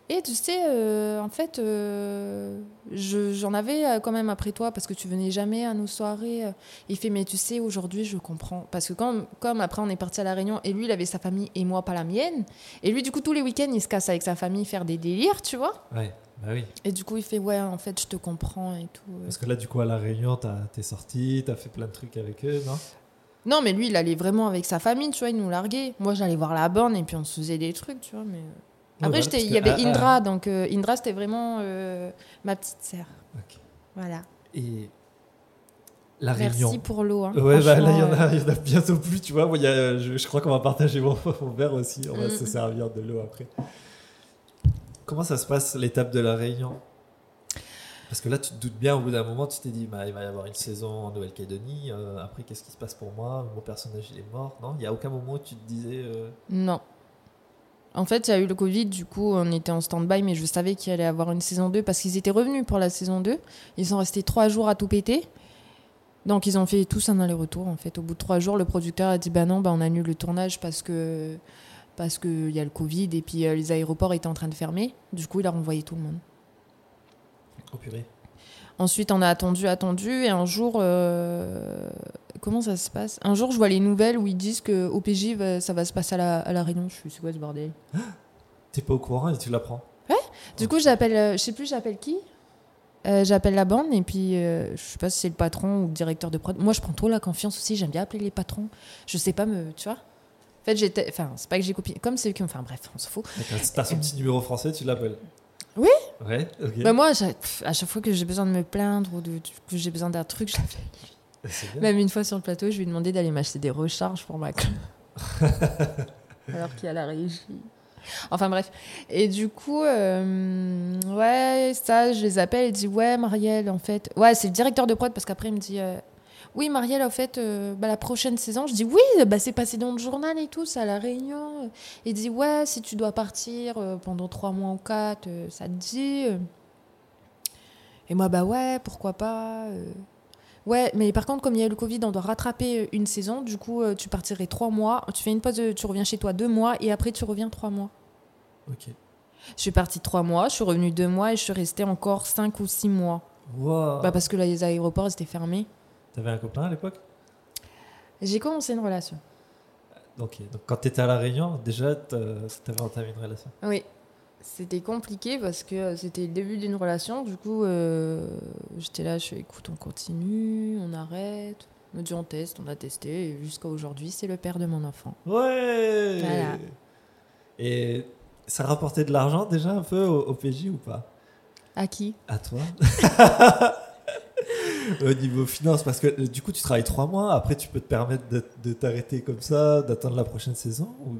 Et tu sais, euh, en fait, euh, je- j'en avais euh, quand même après toi parce que tu venais jamais à nos soirées. Il fait, mais tu sais, aujourd'hui, je comprends. Parce que comme, comme après, on est parti à La Réunion et lui, il avait sa famille et moi, pas la mienne. Et lui, du coup, tous les week-ends, il se casse avec sa famille faire des délires, tu vois. Ouais, bah oui. Et du coup, il fait, ouais, en fait, je te comprends et tout. Parce que là, du coup, à La Réunion, t'as- t'es sorti, t'as fait plein de trucs avec eux, non? Non, mais lui, il allait vraiment avec sa famille, tu vois, il nous larguait. Moi, j'allais voir la borne et puis on se faisait des trucs, tu vois. Mais... Après, il y avait ah, ah, Indra, donc euh, Indra, c'était vraiment euh, ma petite sœur. Voilà. Et La Réunion. Merci pour l'eau. hein. Ouais, bah là, il y, en Franchement, a, il y en a bientôt plus, tu vois. Moi, il y a- je, je crois qu'on va partager mon, mon verre aussi. On va Mm. se servir de l'eau après. Comment ça se passe, l'étape de la Réunion? Parce que là, tu te doutes bien, au bout d'un moment, tu t'es dit, bah, il va y avoir une saison en Nouvelle-Calédonie. euh, après, qu'est-ce qui se passe pour moi? Mon personnage, il est mort. Non, il n'y a aucun moment où tu te disais. euh, Non. En fait, il y a eu le Covid, du coup, on était en stand-by, mais je savais qu'il allait avoir une saison 2 parce qu'ils étaient revenus pour la saison 2. Ils sont restés trois jours à tout péter. Donc, ils ont fait tous un aller-retour, en fait. Au bout de trois jours, le producteur a dit Bah non, bah, on annule le tournage parce que parce qu'il y a le Covid et puis euh, les aéroports étaient en train de fermer. Du coup, il a renvoyé tout le monde. Oh purée. Ensuite, on a attendu, attendu, et un jour, euh, comment ça se passe Un jour, je vois les nouvelles où ils disent que OPJ, va- ça va se passer à la, à la Réunion. Je suis, c'est quoi ce bordel? T'es pas au courant et tu l'apprends. Du coup, j'appelle, euh, je sais plus, j'appelle qui? Euh, J'appelle la bande, et puis euh, je sais pas si c'est le patron ou le directeur de prod. Moi, je prends trop la confiance aussi, j'aime bien appeler les patrons. Je sais pas me, tu vois? En fait, j'étais, enfin, c'est pas que j'ai copié, comme c'est eux qui ont, enfin, bref, on s'en fout. T'as son petit numéro français, tu l'appelles Oui. Ouais, ok. Bah, moi, à chaque fois que j'ai besoin de me plaindre ou de, que j'ai besoin d'un truc, je l'appelle. C'est bien. Même une fois sur le plateau, je lui ai demandé d'aller m'acheter des recharges pour ma clé. Alors qu'il y a la régie. Enfin bref. Et du coup, euh, ouais, ça, je les appelle et dis Ouais, Marielle, en fait. Ouais, c'est le directeur de prod parce qu'après, il me dit euh, Oui, Marielle, en fait, euh, bah, la prochaine saison. Je dis Oui, bah, c'est passé dans le journal et tout, c'est à La Réunion. Il dit Ouais, si tu dois partir pendant trois mois ou quatre, ça te dit. Et moi, bah ouais, pourquoi pas. Ouais, mais par contre, comme il y a eu le Covid, on doit rattraper euh, une saison. Du coup, euh, tu partirais trois mois. Tu fais une pause, euh, tu reviens chez toi deux mois et après, tu reviens trois mois. Ok. Je suis partie trois mois, je suis revenue deux mois et je suis restée encore cinq ou six mois. Wow. Bah, parce que là, les aéroports étaient fermés. T'avais un copain à l'époque? J'ai commencé une relation. Ok. Donc quand t'étais à La Réunion, déjà, t'avais entamé une relation? Oui. C'était compliqué parce que euh, c'était le début d'une relation. Du coup, euh, j'étais là, je suis écoute, on continue, on arrête. On me dit on teste, on a testé. Et jusqu'à aujourd'hui, c'est le père de mon enfant. Ouais Voilà. Et ça rapportait de l'argent déjà un peu au, au PJ ou pas? À qui? À toi Au niveau finance, parce que euh, du coup tu travailles trois mois, après tu peux te permettre de, de t'arrêter comme ça, d'attendre la prochaine saison ou,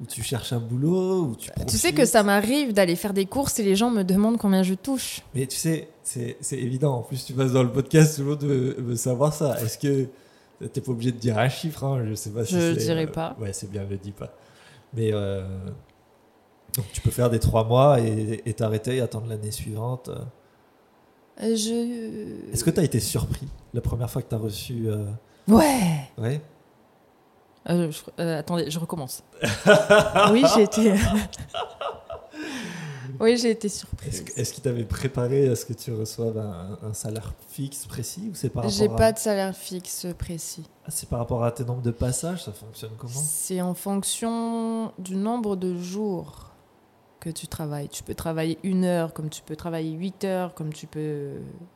ou tu cherches un boulot ou tu Tu sais que ça m'arrive d'aller faire des courses et les gens me demandent combien je touche. Mais tu sais, c'est évident, en plus tu passes dans le podcast, tout le monde veut, veut savoir ça. Est-ce que t'es pas obligé de dire un chiffre hein? Je sais pas si Je c'est, dirai euh, pas. Ouais, c'est bien, le dis pas. Mais euh, donc tu peux faire des trois mois et t'arrêter et attendre l'année suivante. Euh, Je. Est-ce que tu as été surpris la première fois que tu as reçu. Ouais Ouais. Euh, je- euh, Attendez, je recommence. oui, j'ai été. oui, j'ai été surprise. Est-ce est-ce qu'il t'avait préparé à ce que tu reçoives un, un salaire fixe précis ou c'est par J'ai rapport pas à... de salaire fixe précis. Ah, c'est par rapport à tes nombres de passages Ça fonctionne comment? C'est en fonction du nombre de jours que tu travailles. Tu peux travailler une heure, comme tu peux travailler huit heures, comme tu peux.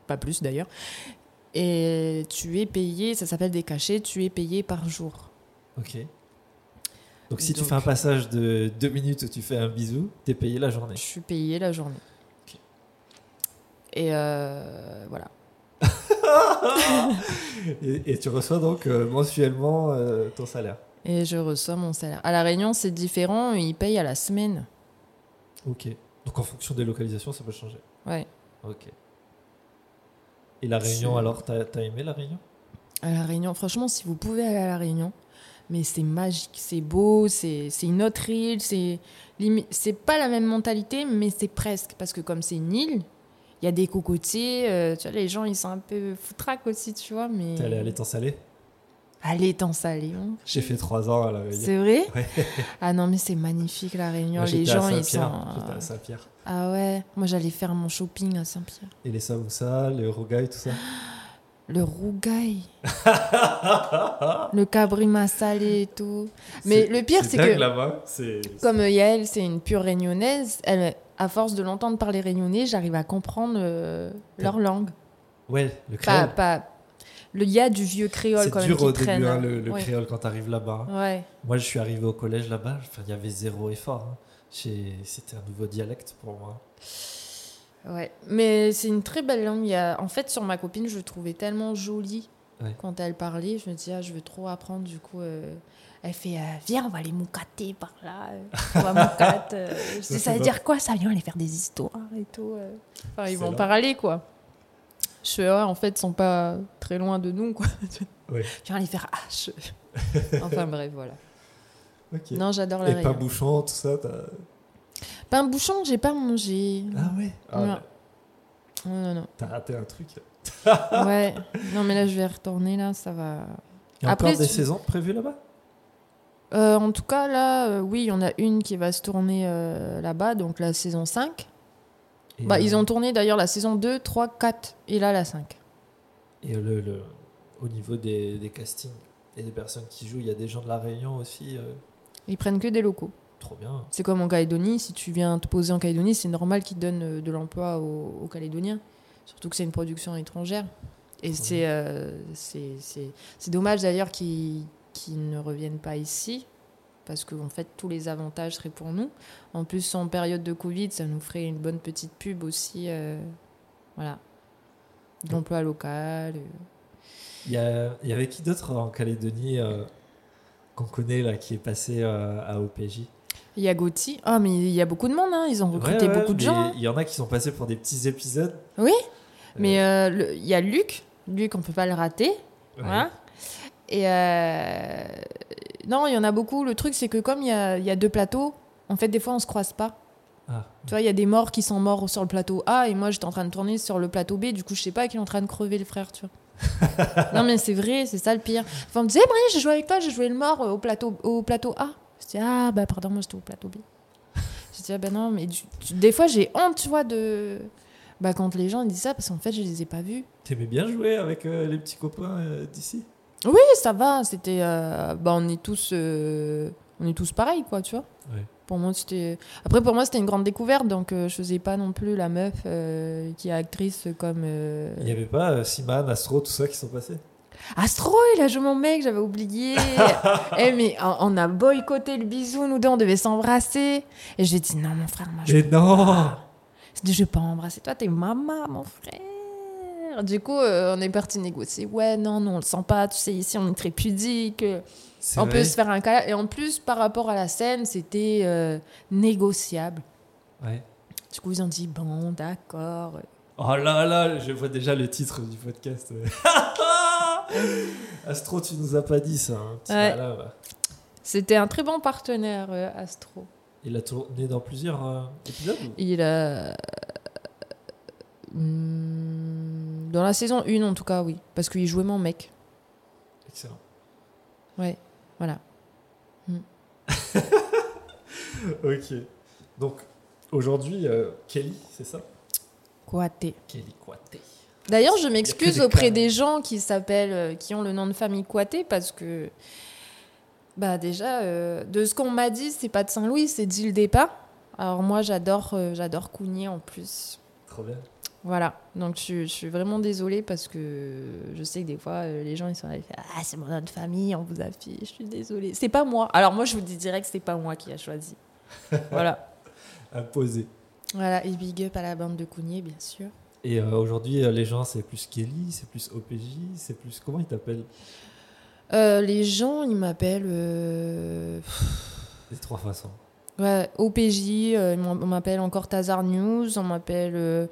Pas plus d'ailleurs. Et tu es payé, ça s'appelle des cachets, tu es payé par jour. Ok. Donc si tu fais un passage de deux minutes où tu fais un bisou, t'es payé la journée. Je suis payé la journée. Ok. Et euh, voilà. et, et tu reçois donc euh, mensuellement euh, ton salaire. Et je reçois mon salaire. À La Réunion, c'est différent, ils payent à la semaine. Ok. Donc en fonction des localisations, ça peut changer. Ouais. Ok. Et la Réunion, alors, t'as as aimé la Réunion? À La Réunion, franchement, si vous pouvez aller à La Réunion, mais c'est magique, c'est beau, c'est c'est une autre île, c'est pas la même mentalité, mais c'est presque. Parce que comme c'est une île, il y a des cocotiers, euh, tu vois, les gens, ils sont un peu foutraques aussi, tu vois, mais... T'es allé à l'étang salé? À l'étang salé, hein. J'ai fait trois ans à la. C'est vrai? Ouais. Ah non, mais c'est magnifique, La Réunion. Moi, les gens, ils sont... J'étais à Saint-Pierre. Ah ouais, moi j'allais faire mon shopping à Saint-Pierre. Et les samoussas, le rogaille, tout ça? Le rougail, le cabrima salé et tout. Mais le pire, c'est que- là-bas, c'est. Comme Yael, c'est une pure réunionnaise, elle, à force de l'entendre parler réunionnais, j'arrive à comprendre euh, leur langue. Ouais, le créole. pas, le, y a du vieux créole C'est quand même dur qui au traîne. début, hein, le, le Ouais. créole, quand t'arrives là-bas. Ouais. Moi, je suis arrivé au collège là-bas, il y avait zéro effort. hein. C'était un nouveau dialecte pour moi. Ouais, mais c'est une très belle langue. Il y a... En fait, sur ma copine, je le trouvais tellement jolie Ouais. quand elle parlait. Je me disais, ah, je veux trop apprendre. Du coup, euh, elle fait, euh, viens, on va aller moucater par là. euh, On va moucate. euh. Ça, ça veut dire quoi ça? Viens aller faire des histoires et tout. Enfin, ils vont parler, quoi. Je fais, ouais, en fait, ils sont pas très loin de nous, quoi. Ouais. Viens aller faire H. enfin, bref, voilà. Non, j'adore la Et pain Réunion. bouchon, tout ça. Pain bouchon, j'ai pas mangé. Ah ouais Ah, Non. Non, non, T'as raté un truc. Ouais. Non, mais là, je vais retourner, là, ça va. Il y a Après, encore des tu- saisons prévues là-bas? Euh, en tout cas, là, euh, oui, il y en a une qui va se tourner euh, là-bas, donc la saison 5. Et, Bah, euh, ils ont tourné d'ailleurs la saison 2, 3, 4 et là la 5. Et le, le- au niveau des, des castings et des personnes qui jouent, il y a des gens de la Réunion aussi. euh, Ils prennent que des locaux. Trop bien. C'est comme en Calédonie, si tu viens te poser en Calédonie, c'est normal qu'ils donnent euh, de l'emploi aux, aux Calédoniens. Surtout que c'est une production étrangère. Et c'est euh, c'est- c'est- c'est dommage d'ailleurs qu'ils qu'ils ne reviennent pas ici. Parce qu'en fait, tous les avantages seraient pour nous. En plus, en période de Covid, ça nous ferait une bonne petite pub aussi. euh, voilà. D'emploi local. euh. Il y, a- il y avait qui d'autre en Calédonie euh, qu'on connaît là qui est passé euh, à OPJ Il y a Gauthier. Ah, mais il y a beaucoup de monde, hein. Ils ont recruté Ouais, ouais, beaucoup de gens. hein. Il y en a qui sont passés pour des petits épisodes. Oui, Euh, Mais euh, il y a Luc. Luc, on peut pas le rater. ouais. Voilà. Et euh, non, il y en a beaucoup. Le truc, c'est que comme il y a, il y a deux plateaux, en fait, des fois, on se croise pas. Ah, Tu vois, il y a des morts qui sont morts sur le plateau A et moi, j'étais en train de tourner sur le plateau B. Du coup, je sais pas qui est en train de crever le frère, tu vois. non, mais c'est vrai, c'est ça le pire. Enfin, on me disait, Marie, j'ai joué avec toi, j'ai joué le mort au plateau, au plateau A. Je dis, ah, bah, pardon, moi, j'étais au plateau B. Je dis, ah ben non, mais des fois, j'ai honte, tu vois, de. Bah, quand les gens ils disent ça, parce qu'en fait, je les ai pas vus. T'aimais bien jouer avec euh, les petits copains euh, d'ici? Oui, ça va. C'était. euh, bah, on est tous. on est tous pareils, quoi, tu vois. Ouais. Pour moi, c'était. Après, pour moi, c'était une grande découverte, donc euh, je faisais pas non plus la meuf euh, qui est actrice comme. euh, Il n'y avait pas Siman, Astro, tout ça qui sont passés? Astro, il a joué mon mec, j'avais oublié. Eh, mais on a boycotté le bisou, nous deux, on devait s'embrasser. Et j'ai dit, non, mon frère, moi, je Mais non J'ai dit, je vais pas embrasser toi, t'es maman, mon frère. Du coup, euh, on est parti négocier. Ouais, non, non, on le sent pas. Tu sais, ici, on est très pudique. On vrai peut se faire un câlin. Et en plus, par rapport à la scène, c'était euh, négociable. Ouais. Du coup, ils ont dit, bon, d'accord. Oh là là, je vois déjà le titre du podcast. Astro, tu nous as pas dit ça. hein, Ouais. C'était un très bon partenaire, euh, Astro. Il a tourné dans plusieurs euh, épisodes Il a. Hmm, Dans la saison 1, en tout cas, oui. Parce qu'il jouait mon mec. Excellent. Ouais, voilà. Ok. Donc, aujourd'hui, euh, Kelly, c'est ça? T'es Kelly Kouaté. D'ailleurs, je m'excuse auprès des gens qui s'appellent, euh, qui ont le nom de famille Coité parce que, bah déjà, euh, de ce qu'on m'a dit, c'est pas de Saint-Louis, c'est d'Île des Pas. Alors moi, j'adore, euh, j'adore Cougnier en plus. Trop bien. Voilà. Donc je, suis- je suis vraiment désolée parce que je sais que des fois, euh, les gens ils sont là, ils font, ah c'est mon nom de famille, on vous affiche. Je suis désolée. C'est pas moi. Alors moi, je vous dis direct, c'est pas moi qui a choisi. voilà. Imposé. Voilà. Et big up à la bande de Cougnier, bien sûr. Et euh, aujourd'hui, euh, les gens, c'est plus Kelly, c'est plus OPJ, c'est plus. Comment ils t'appellent? Euh, les gens, ils m'appellent. euh, Les trois façons. Ouais, OPJ, on m'appelle encore Tazar News, on m'appelle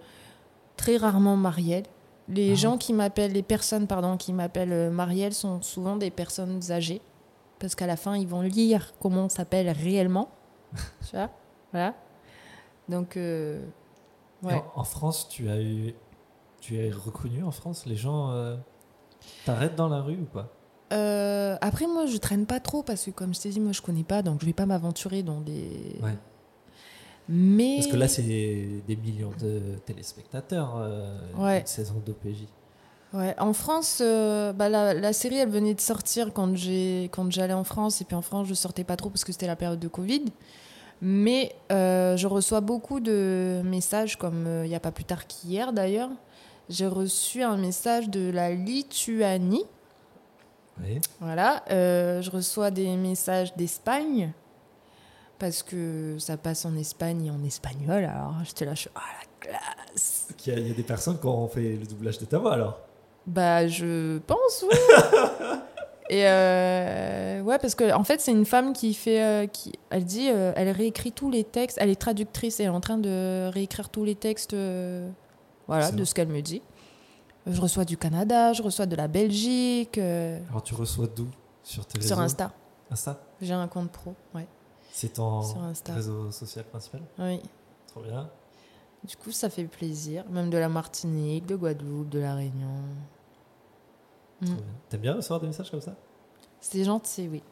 très rarement Marielle. Les Ah. gens qui m'appellent, les personnes pardon, qui m'appellent Marielle sont souvent des personnes âgées. Parce qu'à la fin, ils vont lire comment on s'appelle réellement. tu vois? Voilà. Donc, euh, ouais. En, en France, tu as eu. Tu es reconnu en France? Les gens euh, t'arrêtent dans la rue ou pas? Euh, après, moi, je traîne pas trop parce que, comme je t'ai dit, moi, je connais pas, donc je vais pas m'aventurer dans des. Ouais. Mais. Parce que là, c'est des millions de téléspectateurs, euh, Ouais. une saison d'OPJ. Ouais, en France, euh, bah, la, la série, elle venait de sortir quand j'ai quand j'allais en France. Et puis en France, je sortais pas trop parce que c'était la période de Covid. Mais euh, je reçois beaucoup de messages, comme euh, il n'y a pas plus tard qu'hier d'ailleurs. J'ai reçu un message de la Lituanie. Oui. Voilà. Euh, je reçois des messages d'Espagne. Parce que ça passe en Espagne et en espagnol. Alors j'étais là, je ah la classe! Il y, y a des personnes qui ont fait le doublage de ta voix alors? Bah, je pense, oui. Et euh, ouais, parce que en fait, c'est une femme qui fait, euh, qui, elle dit, euh, elle réécrit tous les textes. Elle est traductrice et elle est en train de réécrire tous les textes, voilà, de ce qu'elle me dit. Je reçois du Canada, je reçois de la Belgique, Alors tu reçois d'où? Sur tes sur Insta. Insta? J'ai un compte pro, ouais. C'est ton réseau social principal? Oui. Trop bien. Du coup, ça fait plaisir. Même de la Martinique, de Guadeloupe, de la Réunion. Mm. T'aimes bien recevoir des messages comme ça? C'était gentil, oui.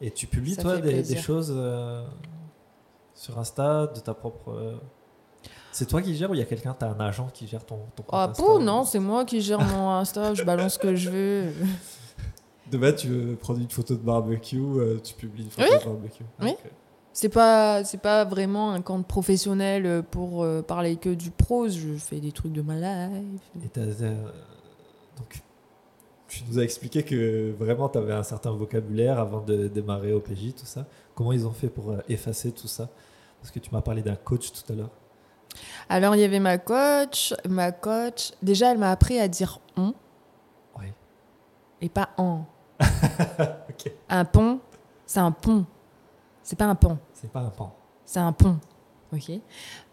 Et tu publies Ça toi des, choses euh, sur Insta de ta propre. euh, C'est toi qui gères ou il y a quelqu'un, t'as un agent qui gère ton, ton compte Ah, Insta pou, non, c'est moi qui gère mon Insta, je balance ce que je veux. Demain, tu veux prendre une photo de barbecue, euh, tu publies une photo Oui. de barbecue. Oui. ok. C'est pas, c'est pas vraiment un compte professionnel pour euh, parler que du prose. Je fais des trucs de ma life. Et t'as, euh, donc, tu nous as expliqué que vraiment tu avais un certain vocabulaire avant de démarrer OPJ, tout ça. Comment ils ont fait pour euh, effacer tout ça? Parce que tu m'as parlé d'un coach tout à l'heure. Alors il y avait ma coach, ma coach. Déjà, elle m'a appris à dire on Ouais. et pas en. Un pont, c'est un pont. C'est pas un pont, C'est pas un pan. c'est un pont. Ok.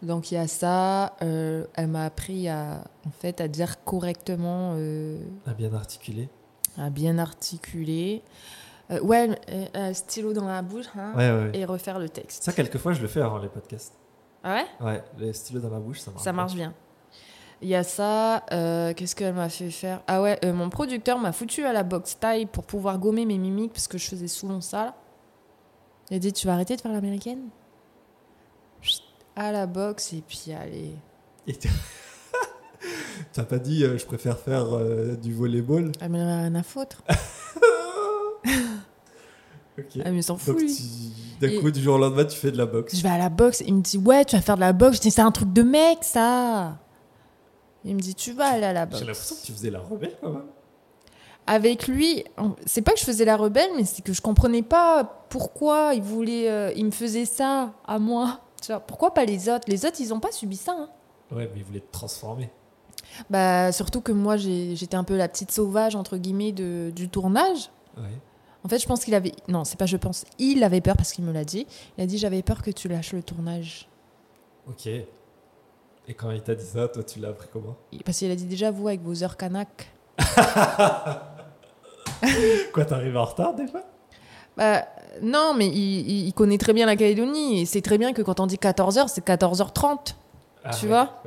Donc il y a ça. euh, elle m'a appris à, en fait, à dire correctement. euh, À bien articulé. à bien articuler. Euh, ouais, euh, stylo dans la bouche hein, Ouais, ouais. ouais. et refaire le texte. Ça, quelquefois, je le fais avant les podcasts. Ah ouais? Ouais, le stylo dans la bouche, ça marche. Ça marche bien. Il y a ça. Qu'est-ce qu'elle m'a fait faire? Ah ouais, mon producteur m'a foutu à la boxe taille pour pouvoir gommer mes mimiques parce que je faisais souvent ça. là. Il a dit Tu vas arrêter de faire l'américaine? À la boxe et puis allez. Et T'as pas dit euh, je préfère faire euh, du volleyball? Elle m'en a rien à foutre. Ok. Elle me s'en fout. D'un Et- coup, du jour au lendemain, tu fais de la boxe. Je vais à la boxe. Il me dit Ouais, tu vas faire de la boxe. Je dis C'est un truc de mec, ça. Il me dit Tu vas aller à la boxe. J'ai l'impression que tu faisais la rebelle quand même. Avec lui, c'est pas que je faisais la rebelle, mais c'est que je comprenais pas pourquoi il voulait. euh, il me faisait ça à moi. Tu vois, pourquoi pas les autres? Les autres, ils ont pas subi ça. hein. Ouais, mais il voulait te transformer. Bah, surtout que moi, j'étais un peu la petite sauvage, entre guillemets, de, du tournage. Ouais. En fait, je pense qu'il avait. Non, c'est pas je pense. Il avait peur parce qu'il me l'a dit. Il a dit J'avais peur que tu lâches le tournage. Ok. Et quand il t'a dit ça, toi, tu l'as appris comment? Parce qu'il a dit Déjà, vous, avec vos heures canac. Quoi, t'arrives en retard des fois Bah, non, mais il, il- il connaît très bien la Calédonie. Et c'est très bien que quand on dit 14h, c'est 14h30. Ah, Tu vois.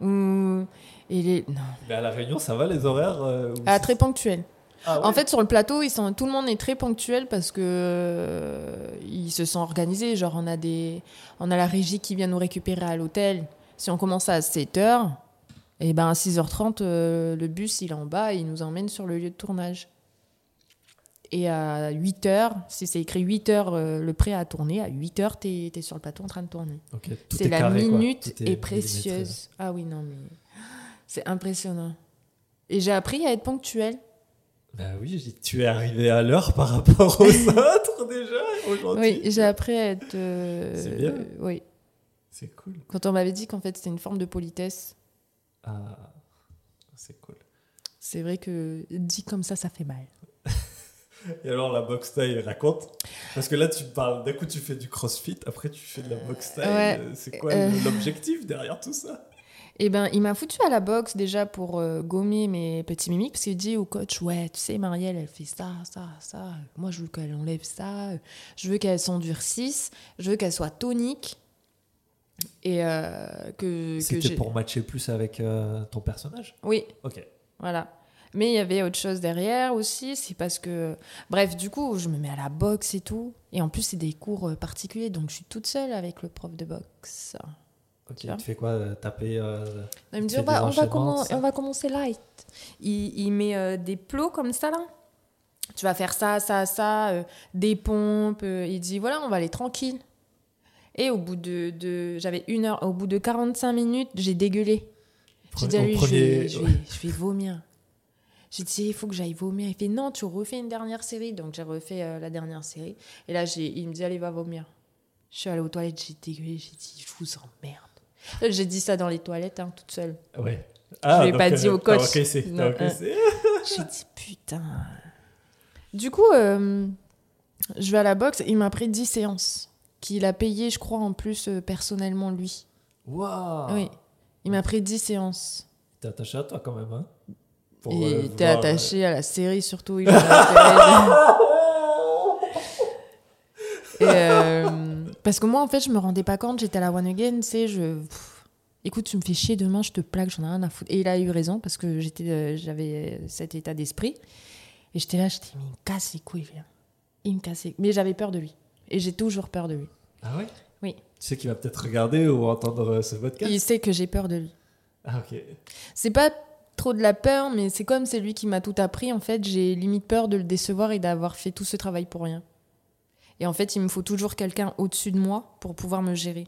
Hum, et les... non. Mais à La Réunion, ça va les horaires euh, Ah, très ponctuel. Ah ouais En fait, sur le plateau, ils sont, tout le monde est très ponctuel parce que euh, ils se sont organisés. Genre, on a, des, on a la régie qui vient nous récupérer à l'hôtel. Si on commence à 7h, et ben à 6h30, euh, le bus il est en bas et il nous emmène sur le lieu de tournage. Et à 8h, si c'est écrit 8h, euh, le prêt à tourner, à 8h, t'es es sur le plateau en train de tourner. C'est est la carré, minute est, précieuse. Ah oui, non, mais c'est impressionnant. Et j'ai appris à être ponctuel. Bah oui, tu es arrivé à l'heure par rapport aux autres déjà aujourd'hui. Oui, j'ai appris à être. euh, C'est bien. euh, oui. C'est cool. Quand on m'avait dit qu'en fait c'était une forme de politesse, Ah, c'est cool. c'est vrai que dit comme ça, ça fait mal. Et alors la boxe taille, raconte Parce que là tu parles, d'un coup tu fais du crossfit, après tu fais de la boxe taille. ouais. C'est quoi Euh. l'objectif derrière tout ça? Eh ben, il m'a foutu à la boxe déjà pour euh, gommer mes petits mimiques parce qu'il dit au coach ouais tu sais Marielle elle fait ça ça ça moi je veux qu'elle enlève ça je veux qu'elle s'endurcisse je veux qu'elle soit tonique et euh, que, que C'était pour matcher plus avec euh, ton personnage? Oui Ok. Voilà. Mais il y avait autre chose derrière aussi, c'est parce que... Bref, du coup, je me mets à la boxe et tout. Et en plus, c'est des cours euh, particuliers, donc je suis toute seule avec le prof de boxe. Ok, Tu fais quoi euh, Taper euh, Il me dit, on des va, on, va on va commencer light. Il, il met euh, des plots comme ça, là. Tu vas faire ça, ça, ça, des pompes. il dit, voilà, on va aller tranquille. Et au bout de... de- J'avais une heure, au bout de 45 minutes, j'ai dégueulé. J'ai dit à lui, je, vais, je, vais, je vais vomir. J'ai dit, il faut que j'aille vomir. Il fait, non, tu refais une dernière série. Donc j'ai refait euh, la dernière série. Et là, j'ai, il me dit, allez, va vomir. Je suis allée aux toilettes, j'ai dégueulé. J'ai dit, je vous emmerde. Euh, J'ai dit ça dans les toilettes, hein, toute seule. Ouais. l'ai donc, pas dit au coach. encaissé. J'ai dit, putain. Du coup, euh, je vais à la boxe. Il m'a pris 10 séances. Qu'il a payé, je crois, en plus, euh, personnellement, lui. Waouh Oui. Il m'a pris 10 séances. T'es attaché à toi quand même, hein Pour, Et euh, t'es voir, attaché à la série, surtout. Il. Et, euh, parce que moi, en fait, je me rendais pas compte. J'étais à la One Again, tu sais, je. pff, écoute, tu me fais chier demain, je te plaque, j'en ai rien à foutre. Et il a eu raison parce que j'étais, euh, j'avais cet état d'esprit. Et j'étais là, j'étais, mais il me casse les couilles, viens. Il me casse les Mais j'avais peur de lui. Et j'ai toujours peur de lui. Ah ouais? Oui. Tu sais qu'il va peut-être regarder ou entendre euh, ce podcast? Il sait que j'ai peur de lui. Ah ok. C'est pas trop de la peur, mais c'est comme c'est lui qui m'a tout appris. En fait, j'ai limite peur de le décevoir et d'avoir fait tout ce travail pour rien. Et en fait, il me faut toujours quelqu'un au-dessus de moi pour pouvoir me gérer.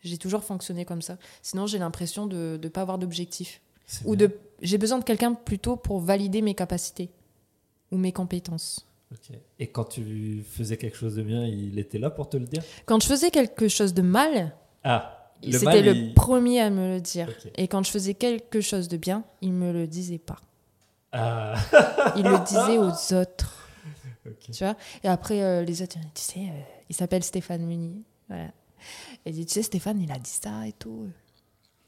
J'ai toujours fonctionné comme ça. Sinon, j'ai l'impression de ne pas avoir d'objectif. Ou bien. de, j'ai besoin de quelqu'un plutôt pour valider mes capacités ou mes compétences. Et quand tu faisais quelque chose de bien, il était là pour te le dire? Quand je faisais quelque chose de mal, Ah c'était le il- premier à me le dire. Et quand je faisais quelque chose de bien, il me le disait pas. Ah Il le disait aux autres. Tu vois? Et après, euh, les autres, tu sais, euh, il s'appelle Stéphane Munier. Voilà. Et il dit, tu sais, Stéphane, il a dit ça et tout.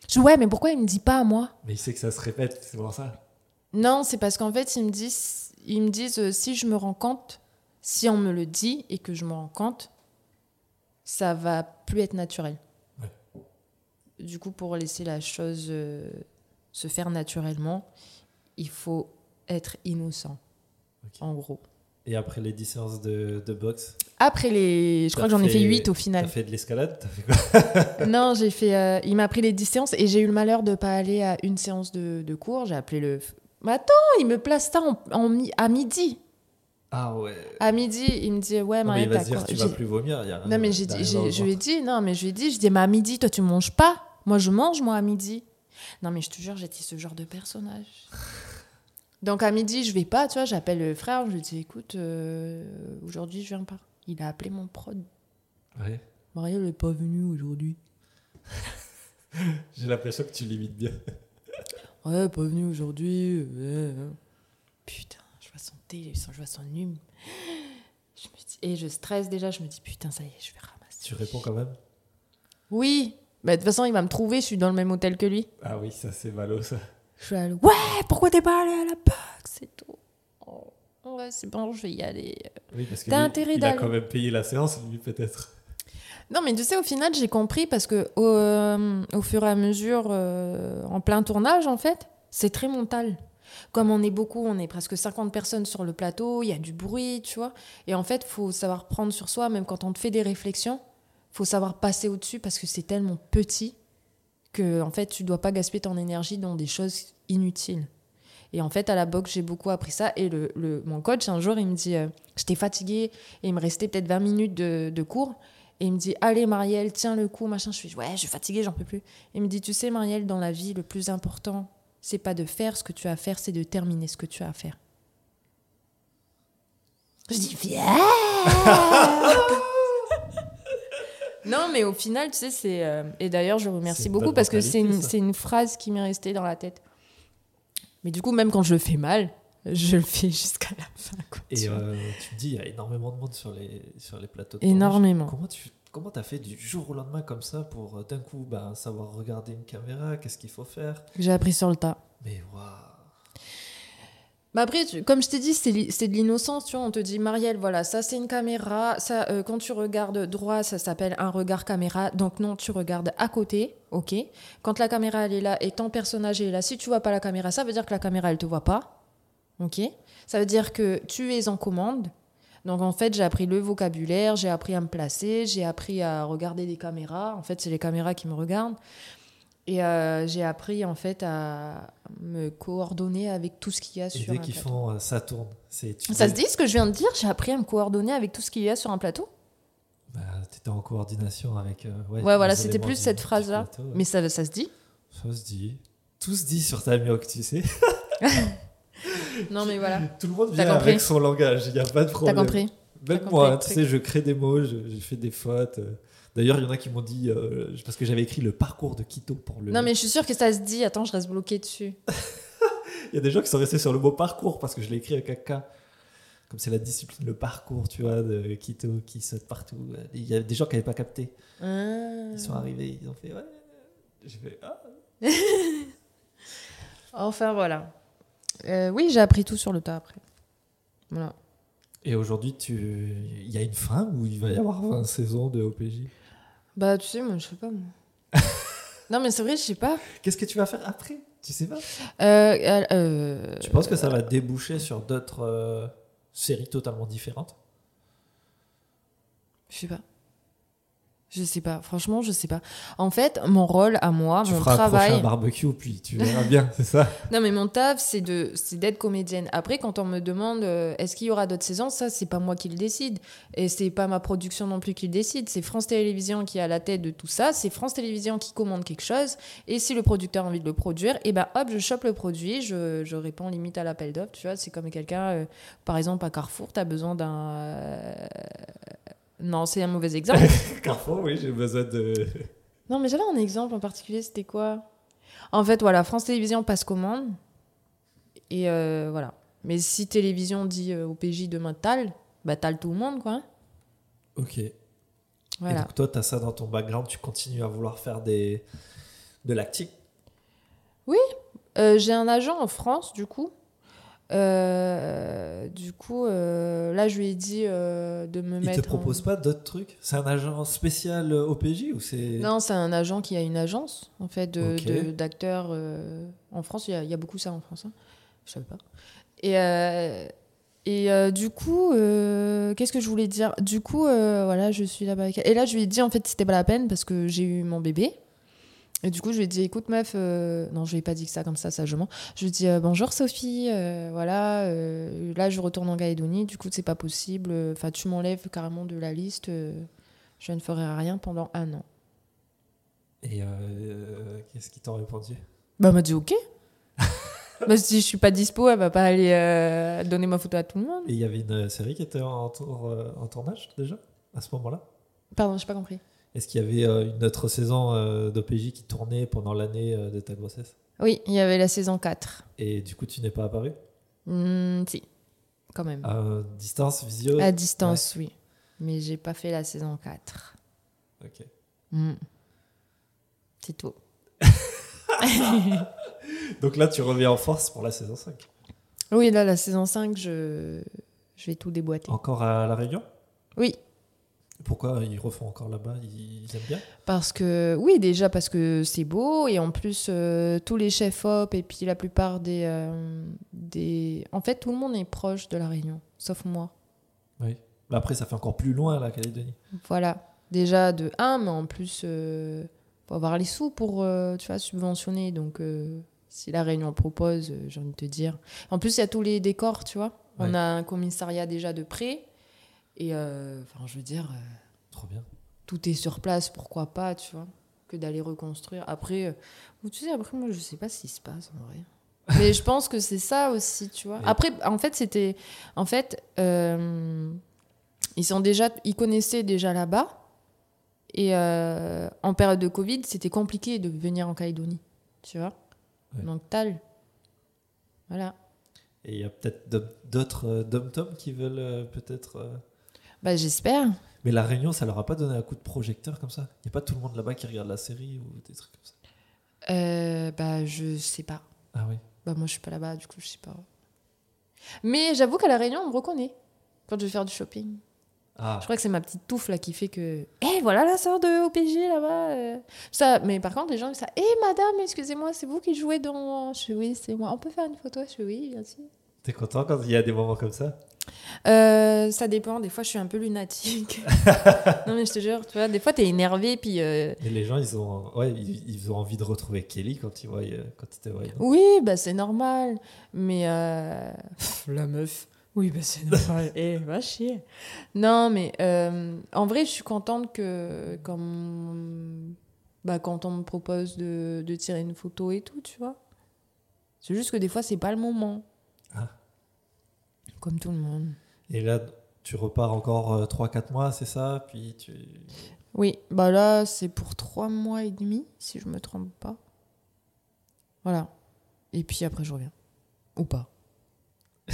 Je dis, ouais, mais pourquoi il me dit pas à moi? Mais il sait que ça se répète, c'est pour ça. Non, c'est parce qu'en fait, ils me disent, ils me disent euh, si je me rends compte, si on me le dit et que je me rends compte, ça va plus être naturel. Du coup, pour laisser la chose euh, se faire naturellement, il faut être innocent, en gros. Et après les 10 séances de, de boxe? Après les. Je crois que T'as j'en ai fait fait- 8 au T'as final. fait de l'escalade? T'as fait quoi? Non, j'ai fait. euh, il m'a pris les 10 séances et j'ai eu le malheur de pas aller à une séance de, de cours. J'ai appelé le. Mais attends, il me place ça en, en à midi. Ah ouais. À midi, il me dit Ouais, Non, mais il Marielle, va dire tu vas plus vomir. Y a Non, mais j'ai dit, je lui ai dit, non, mais je lui ai dit, je dis, mais à midi, toi, tu manges pas. Moi, je mange, moi, à midi. Non, mais je te jure, j'étais ce genre de personnage. Donc, à midi, je vais pas, tu vois, j'appelle le frère, je lui dis, écoute, euh, aujourd'hui, je viens pas. Il a appelé mon prod. Ouais. Marielle n'est pas venue aujourd'hui. J'ai l'impression que tu limites bien. Ouais, pas venue aujourd'hui. ouais. Putain, vois son thé, je vois son hume. Je me dis, et je stresse déjà, je me dis, putain, ça y est, je vais ramasser. Tu réponds quand même? Oui, bah, de toute façon, il va me trouver, je suis dans le même hôtel que lui. Ah oui, ça c'est malo ça. Je suis allée, ouais, pourquoi t'es pas allé à la boxe et tout? Oh, ouais, c'est bon, je vais y aller. Oui, parce que T'as lui, intérêt il a quand même payé la séance, lui peut-être. Non, mais tu sais, au final, j'ai compris parce que au, euh, au fur et à mesure, euh, en plein tournage, en fait, c'est très mental. Comme on est beaucoup, on est presque 50 personnes sur le plateau, il y a du bruit, tu vois. Et en fait, faut savoir prendre sur soi, même quand on te fait des réflexions, faut savoir passer au-dessus parce que c'est tellement petit que, en fait, tu dois pas gaspiller ton énergie dans des choses inutiles. Et en fait, à la boxe, j'ai beaucoup appris ça. Et le, mon coach, un jour, il me dit, euh, j'étais fatiguée et il me restait peut-être 20 minutes de, de cours. Et il me dit, allez Marielle, tiens le coup, machin. Je suis, ouais, je suis fatiguée, j'en peux plus. Il me dit, tu sais Marielle, dans la vie, le plus important, c'est pas de faire ce que tu as à faire, c'est de terminer ce que tu as à faire. Je dis, viens Non, mais au final, tu sais, c'est... euh, Et d'ailleurs, je C'est remercie beaucoup parce que c'est une, c'est une phrase qui m'est restée dans la tête. Mais du coup, même quand je le fais mal, je le fais jusqu'à la fin. quoi, tu Et vois. euh, tu me dis, il y a énormément de monde sur les, sur les plateaux de tournage. Énormément. Comment tu comment as fait du jour au lendemain comme ça pour euh, d'un coup bah, savoir regarder une caméra, qu'est-ce qu'il faut faire? J'ai appris sur le tas. Mais waouh Bah après, tu- comme je t'ai dit, c'est de l'innocence, tu vois. On te dit, Marielle, voilà, ça c'est une caméra. Ça, euh, quand tu regardes droit, ça s'appelle un regard caméra. Donc non, tu regardes à côté, ok? Quand la caméra elle est là et ton personnage est là, si tu vois pas la caméra, ça veut dire que la caméra elle te voit pas, ok? Ça veut dire que tu es en commande. Donc en fait, j'ai appris le vocabulaire, j'ai appris à me placer, j'ai appris à regarder des caméras. En fait, c'est les caméras qui me regardent. Et euh, j'ai appris en fait à me coordonner avec tout ce qu'il y a Et sur dès un qu'ils plateau. font euh, ça tourne. C'est, Ça se dit ce que je viens de dire? J'ai appris à me coordonner avec tout ce qu'il y a sur un plateau? Bah, t'étais en coordination avec. euh, ouais, Ouais, voilà, c'était plus cette phrase-là. plateau, ouais. Mais ça, ça se dit? Ça se dit. Tout se dit sur Tamioc, tu sais. Non, mais voilà. Tout le monde T'as vient avec son langage, il n'y a pas de T'as problème. compris Même T'as moi, compris tu sais, je crée des mots, je- j'ai fait des fautes. D'ailleurs, il y en a qui m'ont dit, euh, parce que j'avais écrit le parcours de Quito pour le. Non, mais je suis sûre que ça se dit. Attends, je reste bloquée dessus. Il y a des gens qui sont restés sur le mot parcours parce que je l'ai écrit avec un K. Comme c'est la discipline, le parcours, tu vois, de Quito qui saute partout. Il y a des gens qui n'avaient pas capté. Ah. Ils sont arrivés, ils ont fait, ouais. J'ai fait, ah. Enfin, voilà. Euh, oui, j'ai appris tout sur le tas après. Voilà. Et aujourd'hui, tu... il y a une fin où il va y avoir 20 saisons de OPJ Bah, tu sais, moi, je sais pas, moi. non, mais c'est vrai, je sais pas. Qu'est-ce que tu vas faire après? Tu sais pas? Euh, euh, Tu penses que ça va déboucher sur d'autres séries totalement différentes? Je sais pas. Je sais pas. Franchement, je sais pas. En fait, mon rôle à moi, Tu mon feras un travail. prochain barbecue, puis tu verras bien, c'est ça Non, mais mon taf, c'est de, c'est d'être comédienne. Après, quand on me demande euh, est-ce qu'il y aura d'autres saisons, ça, c'est pas moi qui le décide. Et c'est pas ma production non plus qui le décide. C'est France Télévisions qui est à la tête de tout ça. C'est France Télévisions qui commande quelque chose. Et si le producteur a envie de le produire, et ben hop, je chope le produit, je, je réponds limite à l'appel d'offres. Tu vois, c'est comme quelqu'un, euh, par exemple, à Carrefour, tu as besoin d'un. euh, Non, c'est un mauvais exemple. Carrefour, oui, j'ai besoin de. Non, mais j'avais un exemple en particulier, c'était quoi? En fait, voilà, France Télévisions passe commande. Et euh, voilà. Mais si Télévision dit euh, au PJ demain tal, bah tal tout le monde, quoi. Ok. Et Voilà. donc, toi, tu as ça dans ton background, tu continues à vouloir faire des... de l'acting Euh, J'ai un agent en France, du coup. Euh, du coup, euh, là, je lui ai dit euh, de me Il mettre. te propose en- pas d'autres trucs? C'est un agent spécial OPJ ou c'est. Non, c'est un agent qui a une agence, en fait, de- d'acteurs. en France, il y, a- il y a beaucoup ça en France. hein. Je savais pas. Et, Et du coup, qu'est-ce que je voulais dire? Du coup, voilà, je suis là-bas. avec- Et là, je lui ai dit, en fait, c'était pas la peine parce que j'ai eu mon bébé. Et du coup, je lui ai dit, écoute, meuf, euh, non, je lui ai pas dit que ça comme ça, sagement. Je lui ai dit, euh, bonjour Sophie, euh, voilà, là, je retourne en Calédonie, du coup, c'est pas possible. Enfin, tu m'enlèves carrément de la liste, je ne ferai rien pendant un an. Et qu'est-ce qu'ils t'ont répondu? Bah, elle m'a dit, ok. bah, si je suis pas dispo, elle va pas aller donner ma photo à tout le monde. Et il y avait une série qui était en, tour- en tournage déjà? À ce moment-là? Pardon, j'ai pas compris. Est-ce qu'il y avait euh, une autre saison euh, d'OPJ qui tournait pendant l'année euh, de ta grossesse? Oui, il y avait la saison 4. Et du coup, tu n'es pas apparu? Hmm, si, quand même. À distance, visio? À distance, oui. Mais j'ai pas fait la saison 4. Ok. Hmm. C'est tout. Donc là, tu reviens en force pour la saison 5. Oui, là, la saison 5, je, je vais tout déboîter. Encore à La Réunion? Oui, Pourquoi ils refont encore là-bas ils, aiment bien parce que, oui, déjà parce que c'est beau, et en plus, euh, tous les chefs op, et puis la plupart des, euh, des. En fait, tout le monde est proche de la Réunion, sauf moi. Oui. Mais après, ça fait encore plus loin la Calédonie. Voilà. Déjà de 1, mais en plus, euh, faut avoir les sous pour tu vois, subventionner. Donc, si la Réunion propose, j'ai envie de te dire. En plus, il y a tous les décors, tu vois. On a un commissariat déjà de près. Et euh, enfin, je veux dire, euh, Trop bien. tout est sur place, pourquoi pas, tu vois, que d'aller reconstruire. Après, euh, tu sais, après, moi, je sais pas ce qui se passe en vrai. Mais je pense que c'est ça aussi, tu vois. Après, en fait, c'était. En fait, euh, ils sont déjà. Ils connaissaient déjà là-bas. Et euh, en période de Covid, c'était compliqué de venir en Calédonie, tu vois. Ouais. Donc, tal. Voilà. Et il y a peut-être d'autres dom-toms qui veulent peut-être. Bah, j'espère. Mais la Réunion, ça leur a pas donné un coup de projecteur comme ça? Il n'y a pas tout le monde là-bas qui regarde la série ou des trucs comme ça? Euh, bah, je sais pas. Ah oui. Bah moi je suis pas là-bas, du coup je sais pas. Mais j'avoue qu'à la Réunion on me reconnaît quand je vais faire du shopping. Ah, Je crois que c'est ma petite touffe là qui fait que, eh voilà la sœur de OPG là-bas. euh. Ça, mais par contre les gens disent ça, eh madame excusez-moi c'est vous qui jouez dans, je fais oui c'est moi. On peut faire une photo, je fais oui bien sûr. t'es content quand il y a des moments comme ça? Euh, ça dépend, des fois je suis un peu lunatique. non mais je te jure, tu vois, des fois t'es énervé puis. euh, Et les gens, ils ont, ouais, ils, ils ont envie de retrouver Kelly quand ils voient, euh, quand ils te voient. Oui, bah c'est normal. Mais euh, pff, la meuf. Oui, bah c'est normal. Eh, va chier. Non, mais euh, en vrai, je suis contente que comme bah, quand on me propose de, de tirer une photo et tout, tu vois. C'est juste que des fois, c'est pas le moment. Ah. Comme tout le monde. Et là, tu repars encore 3-4 mois, c'est ça? Puis tu. Oui, bah là, c'est pour trois mois et demi, si je me trompe pas. Voilà. Et puis après, je reviens. Ou pas.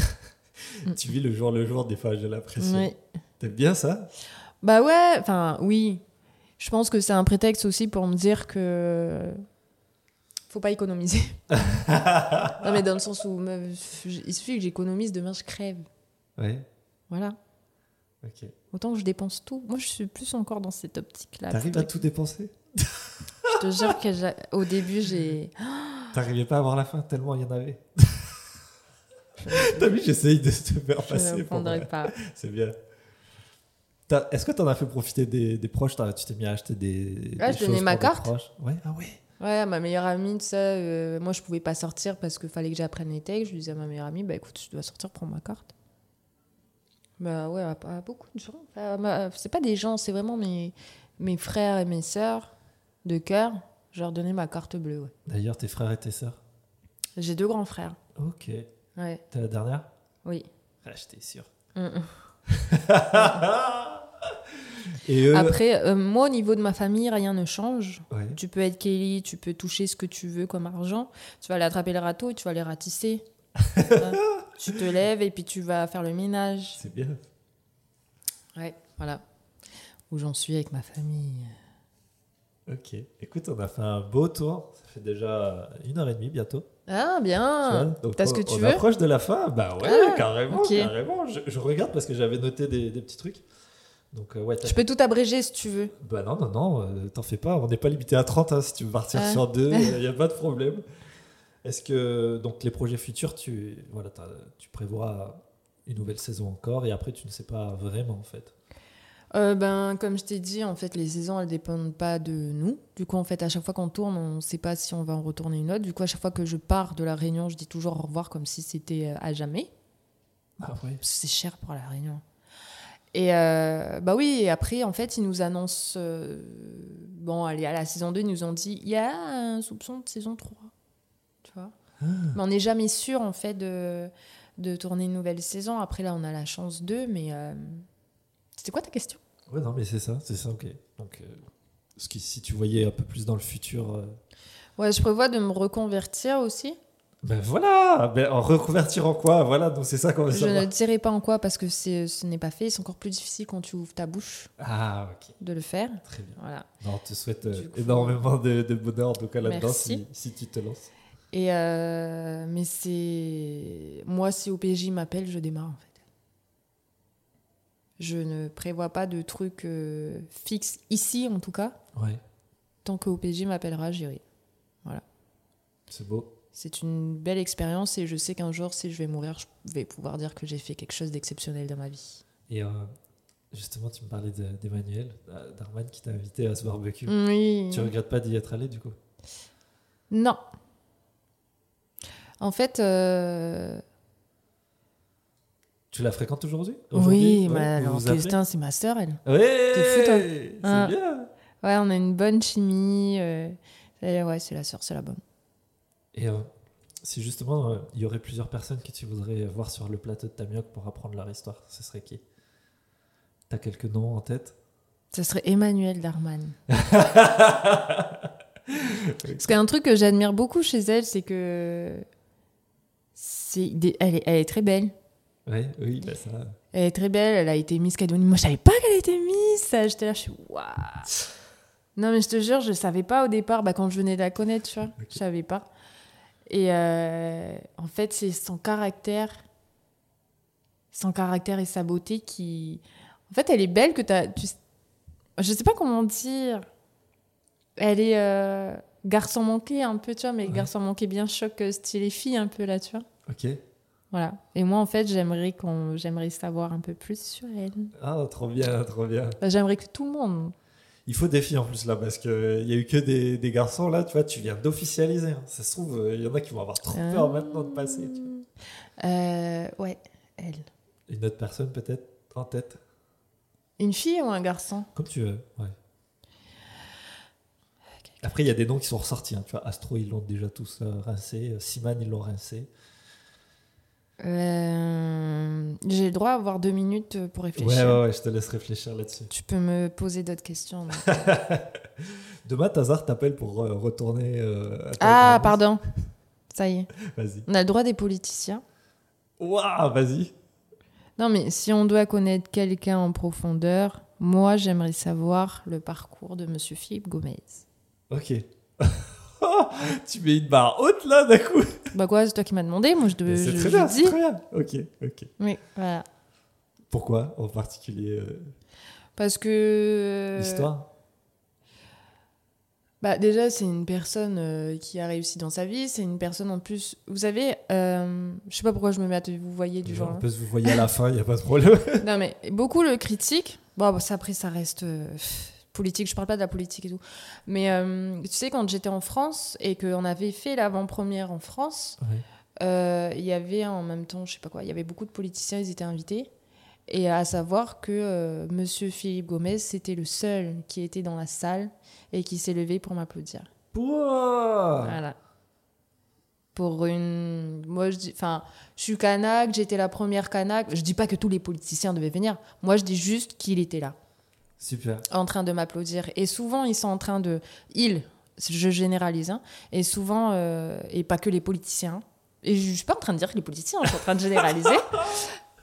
Tu vis le jour le jour, des fois, j'ai l'impression. Oui. T'aimes bien ça? Bah ouais, enfin oui. Je pense que c'est un prétexte aussi pour me dire que faut pas économiser. non mais dans le sens où meuf, il suffit que j'économise, demain je crève. Ouais, Voilà. ok. Autant que je dépense tout. Moi je suis plus encore dans cette optique-là. T'arrives à tout dépenser? Je te jure que j'ai- au début j'ai. T'arrivais pas à voir la fin tellement il y en avait. T'as vu, j'essaye de te faire Je passer. ne pour- pas. C'est bien. Est-ce que t'en as fait profiter des, des proches? Tu t'es mis à acheter des. Ouais, des je donnais ma carte. Ouais, ah ouais. Ouais, ma meilleure amie, ça, euh, moi je pouvais pas sortir parce qu'il fallait que j'apprenne les textes. Je disais à ma meilleure amie, bah écoute, je dois sortir, prends ma carte. Bah ouais, à, à beaucoup de gens. Enfin, c'est pas des gens, c'est vraiment mes, mes frères et mes sœurs de cœur. Je leur donnais ma carte bleue. ouais. D'ailleurs, tes frères et tes sœurs? J'ai deux grands frères. Ok. Ouais, T'es la dernière? Oui. Ah, j'étais sûr. Mm, mm. Et eux. Après, euh, moi, au niveau de ma famille, rien ne change. Ouais. Tu peux être Kelly, tu peux toucher ce que tu veux comme argent. Tu vas aller attraper le râteau et tu vas les ratisser. Hein. tu te lèves et puis tu vas faire le ménage. C'est bien. Ouais, voilà. Où j'en suis avec ma famille. Ok. Écoute, on a fait un beau tour. Ça fait déjà une heure et demie bientôt. Ah, bien. t'as ce on- que tu on veux approche de la fin. Bah ouais, Ah, carrément, carrément. Je, je regarde parce que j'avais noté des, des petits trucs. Donc euh, ouais. Je peux tout abréger si tu veux. Bah non, non, non. euh, T'en fais pas. On n'est pas limité à 30. hein, si tu veux partir Ah. sur deux, il n'y a pas de problème. Est-ce que donc les projets futurs, tu voilà, tu prévois une nouvelle saison encore et après tu ne sais pas vraiment en fait? Euh, ben, comme je t'ai dit, en fait, les saisons, elles dépendent pas de nous. Du coup, en fait, à chaque fois qu'on tourne, on ne sait pas si on va en retourner une autre. Du coup, à chaque fois que je pars de la Réunion, je dis toujours au revoir comme si c'était euh, à jamais. Ah ouais. Parce que C'est cher pour la Réunion. Et euh, bah oui, et après, en fait, ils nous annoncent. euh, bon, allez, à la saison 2, ils nous ont dit il y a un soupçon de saison 3. Tu vois? Mais on n'est jamais sûr, en fait, de, de tourner une nouvelle saison. Après, là, on a la chance d'eux, mais. euh, C'était quoi ta question? Ouais, non, mais c'est ça, c'est ça, ok. Donc, ce qui, si tu voyais un peu plus dans le futur. Ouais, je prévois de me reconvertir aussi. Ben voilà ben, En reconvertir en quoi Voilà, donc c'est ça qu'on veut Je ne dirai pas en quoi parce que ce n'est pas fait. C'est encore plus difficile quand tu ouvres ta bouche Ah, de le faire. très bien. Voilà. Non, on te souhaite euh, coup- énormément de, de bonheur en tout cas là-dedans si, si tu te lances. Et euh, mais c'est moi si OPJ m'appelle, je démarre en fait. Je ne prévois pas de trucs euh, fixes ici en tout cas. Ouais, Tant que OPJ m'appellera, j'irai. c'est beau. C'est une belle expérience et je sais qu'un jour, si je vais mourir, je vais pouvoir dire que j'ai fait quelque chose d'exceptionnel dans ma vie. Et euh, justement, tu me parlais de- d'Emmanuel, euh, d'Arman qui t'a invité à ce barbecue. Oui. Tu regrettes pas d'y être allé du coup? Non. En fait, euh, Tu la fréquentes aujourd'hui? Oui, Ouais, Augustin, c'est ma sœur, elle. Ouais T'es fou, toi C'est Ah. bien Ouais, on a une bonne chimie. euh, ouais, c'est la sœur, c'est la bonne. Et euh, si justement euh, il y aurait plusieurs personnes que tu voudrais voir sur le plateau de Tamioc pour apprendre leur histoire, ce serait qui? T'as quelques noms en tête? Ce serait Emmanuel Darman. Parce qu'il y a un truc que j'admire beaucoup chez elle, c'est que c'est des- elle, est, elle est très belle. Ouais, oui, bah ça. Elle est très belle, elle a été Miss Calédonie. Moi, je savais pas qu'elle était Miss. J'étais là, je suis waouh. Non, mais je te jure, je savais pas au départ, bah, quand je venais de la connaître, tu vois. Ok. Je savais pas. Et euh, en fait, c'est son caractère, son caractère et sa beauté qui. En fait, elle est belle que t'as. Tu... Je sais pas comment dire. Elle est euh, garçon manqué un peu, tu vois, mais Ouais. garçon manqué bien choc, euh, style les filles un peu là, tu vois. Ok. Voilà. Et moi, en fait, j'aimerais qu'on, j'aimerais savoir un peu plus sur elle. Ah, trop bien, trop bien. Enfin, j'aimerais que tout le monde. Il faut des filles en plus là, parce qu'il y a eu que des, des garçons là, tu vois, tu viens d'officialiser. hein. Ça se trouve, il y en a qui vont avoir trop peur maintenant de passer. tu vois. Euh, ouais, elle. Une autre personne peut-être en tête? Une fille ou un garçon? Comme tu veux, ouais. Après, il y a des noms qui sont ressortis. hein. Tu vois, Astro, ils l'ont déjà tous euh, rincé. Siman, ils l'ont rincé. Euh, J'ai le droit d'avoir deux minutes pour Ouais, réfléchir. ouais, ouais, je te laisse réfléchir là-dessus. Tu peux me poser d'autres questions. donc. Demain, Tazar t'appelle pour euh, retourner euh, à ah, pardon. Ça y est. Vas-y. On a le droit des politiciens. Waouh, vas-y. Non, mais si on doit connaître quelqu'un en profondeur, moi, j'aimerais savoir le parcours de Monsieur Philippe Gomez. Ok. tu mets une barre haute là d'un coup. Bah quoi, c'est toi qui m'as demandé, moi je, je, C'est très je bien, dis. c'est très bien. Ok, ok. Oui, voilà. Pourquoi en particulier euh, Parce que. l'histoire? Bah déjà, c'est une personne euh, qui a réussi dans sa vie. C'est une personne en plus. Vous savez, euh, je sais pas pourquoi je me mets à te vous voyez du genre. On peut se vous voyez à la fin, il n'y a pas de problème. Non mais beaucoup le critiquent. Bon, bah, ça, après ça reste euh, politique. Je parle pas de la politique et tout. Mais euh, tu sais quand j'étais en France et qu'on avait fait l'avant-première en France, euh, il y avait en même temps, je sais pas quoi, il y avait beaucoup de politiciens. Ils étaient invités. Et à savoir que euh, Monsieur Philippe Gomez, c'était le seul qui était dans la salle et qui s'est levé pour m'applaudir. Pouah Voilà. Pour une. Moi, je dis. Enfin, je suis Kanak, j'étais la première Kanak. Je dis pas que tous les politiciens devaient venir. Moi, je dis juste qu'il était là, Super. en train de m'applaudir. Et souvent, ils sont en train de. Ils, je généralise, hein, et souvent, euh, et pas que les politiciens. Et je suis pas en train de dire que les politiciens, je suis en train de généraliser.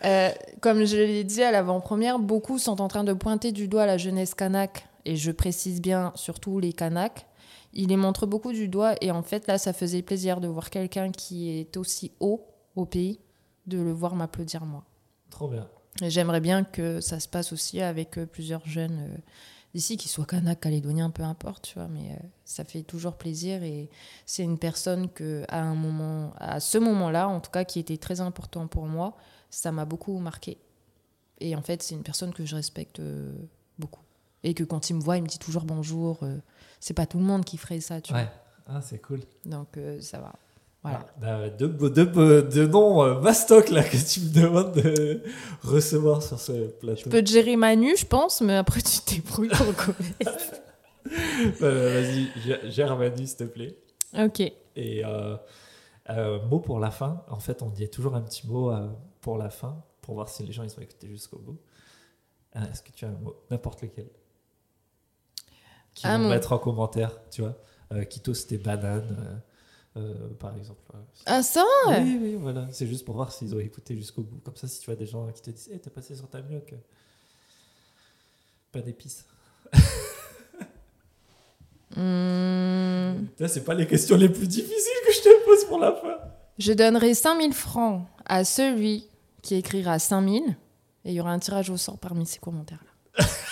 Euh, comme je l'ai dit à l'avant-première, beaucoup sont en train de pointer du doigt la jeunesse kanak, et je précise bien surtout les kanaks. Ils les montrent beaucoup du doigt, et en fait, là, ça faisait plaisir de voir quelqu'un qui est aussi haut au pays, de le voir m'applaudir moi. Trop bien. J'aimerais bien que ça se passe aussi avec euh, plusieurs jeunes euh, d'ici, qu'ils soient kanak, calédoniens, peu importe, tu vois, mais euh, ça fait toujours plaisir, et c'est une personne que, à un moment, à ce moment-là, en tout cas, qui était très important pour moi, ça m'a beaucoup marqué. Et en fait, c'est une personne que je respecte euh, beaucoup. Et que quand il me voit, il me dit toujours bonjour. euh, c'est pas tout le monde qui ferait ça, tu Ouais. Ah, c'est cool. vois. Donc euh, ça va. Voilà. Ah, bah, deux, noms euh, mastoc là que tu me demandes de recevoir sur ce plateau. Je peux te gérer Manu, je pense, mais après tu débrouilles pour Gomez. Euh, Vas-y, gère- Manu, s'il te plaît. ok. Et euh, euh, mot pour la fin. En fait, on dit toujours un petit mot euh, pour la fin pour voir si les gens ils sont écoutés jusqu'au bout. Est-ce que tu as un mot N'importe lequel. Qui Un vont mettre en commentaire, tu vois. Euh, Quito, c'était banane, euh, euh, par exemple. Ah ça Oui, oui, voilà. C'est juste pour voir s'ils ont écouté jusqu'au bout. Comme ça, si tu vois des gens qui te disent Hey, t'es passé sur ta mioc. Pas d'épices. Hmm, Là, c'est pas les questions les plus difficiles que je te pose pour la fin. Je donnerai 5000 francs à celui qui écrira 5000 et il y aura un tirage au sort parmi ces commentaires-là.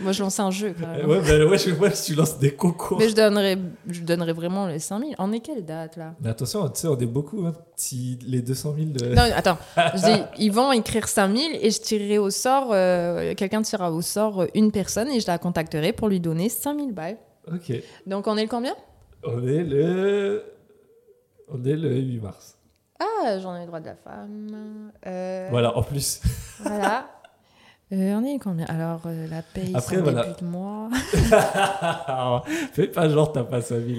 Moi, je lance un jeu quand même. Ouais, bah, ouais, je vois que tu lances des concours. Mais je donnerai, je donnerai vraiment les 5000. On est quelle date là? Mais attention, tu sais, on est beaucoup. hein. Si les 200 000. euh, Non, attends. Je dis, ils vont écrire 5000 et je tirerai au sort, euh, quelqu'un tirera au sort euh, une personne et je la contacterai pour lui donner 5000 balles. Ok. Donc on est le combien? On est le. On est le 8 mars. Ah, j'en ai le droit de la femme. Euh, Voilà, en plus. Voilà. Euh, on est combien? Alors, euh, la paye, Après, voilà. début de mois. Fais pas genre, t'as pas 5 000.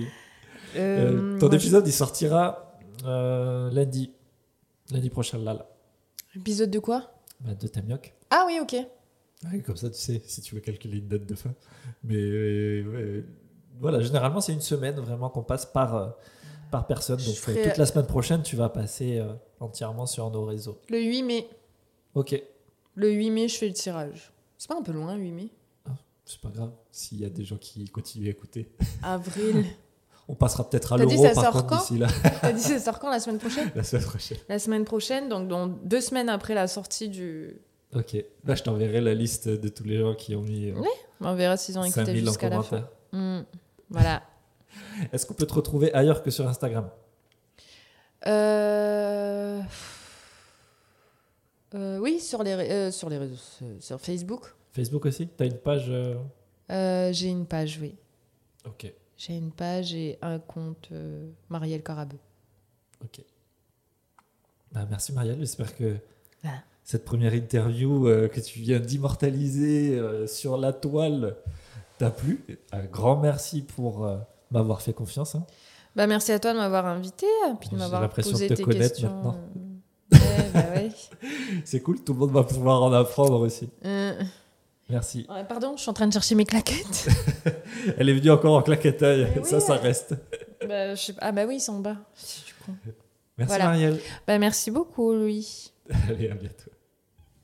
Euh, Euh, ton épisode, il sortira euh, lundi. Lundi prochain, là. là. je- Épisode de quoi? Bah, de Tamioc. Ah oui, ok. Ouais, comme ça, tu sais, si tu veux calculer une date de fin. Mais voilà, généralement, c'est une semaine vraiment qu'on passe par, par personne. Je Donc, ferai- toute la semaine prochaine, tu vas passer entièrement sur nos réseaux. Le 8 mai. Ok, Le 8 mai, je fais le tirage. C'est pas un peu loin, 8 mai? C'est pas grave s'il y a des gens qui continuent à écouter. Avril. On passera peut-être à l'euro ça par sort contre quand? d'ici là, T'as dit ça sort quand la semaine prochaine? La semaine prochaine. La semaine prochaine, donc dans deux semaines après la sortie du. Ok, là je t'enverrai la liste de tous les gens qui ont mis euh, Ouais, On verra s'ils ont écouté 5000 en jusqu'à la fin. Hmm, Voilà. Est-ce qu'on peut te retrouver ailleurs que sur Instagram? Euh... euh, oui, sur les, euh, sur les réseaux, sur- Facebook. Facebook aussi? T'as une page euh, j'ai une page, oui. Ok, J'ai une page et un compte Marielle Carabeu. ok. Bah, merci Marielle, j'espère que Ah. cette première interview que tu viens d'immortaliser sur la toile t'a plu. Un grand merci pour m'avoir fait confiance. hein. Bah, merci à toi de m'avoir invité et puis de J'ai m'avoir l'impression posé de te tes connaître questions. maintenant. Bah ouais. C'est cool, tout le monde va pouvoir en apprendre aussi. Euh, Merci. pardon, je suis en train de chercher mes claquettes. Elle est venue encore en claquetaille, Mais ça, oui. ça reste. Bah, je sais pas- Ah bah oui, ils sont en bas. Merci Voilà. Marielle. Bah, merci beaucoup, Louis. Allez, à bientôt.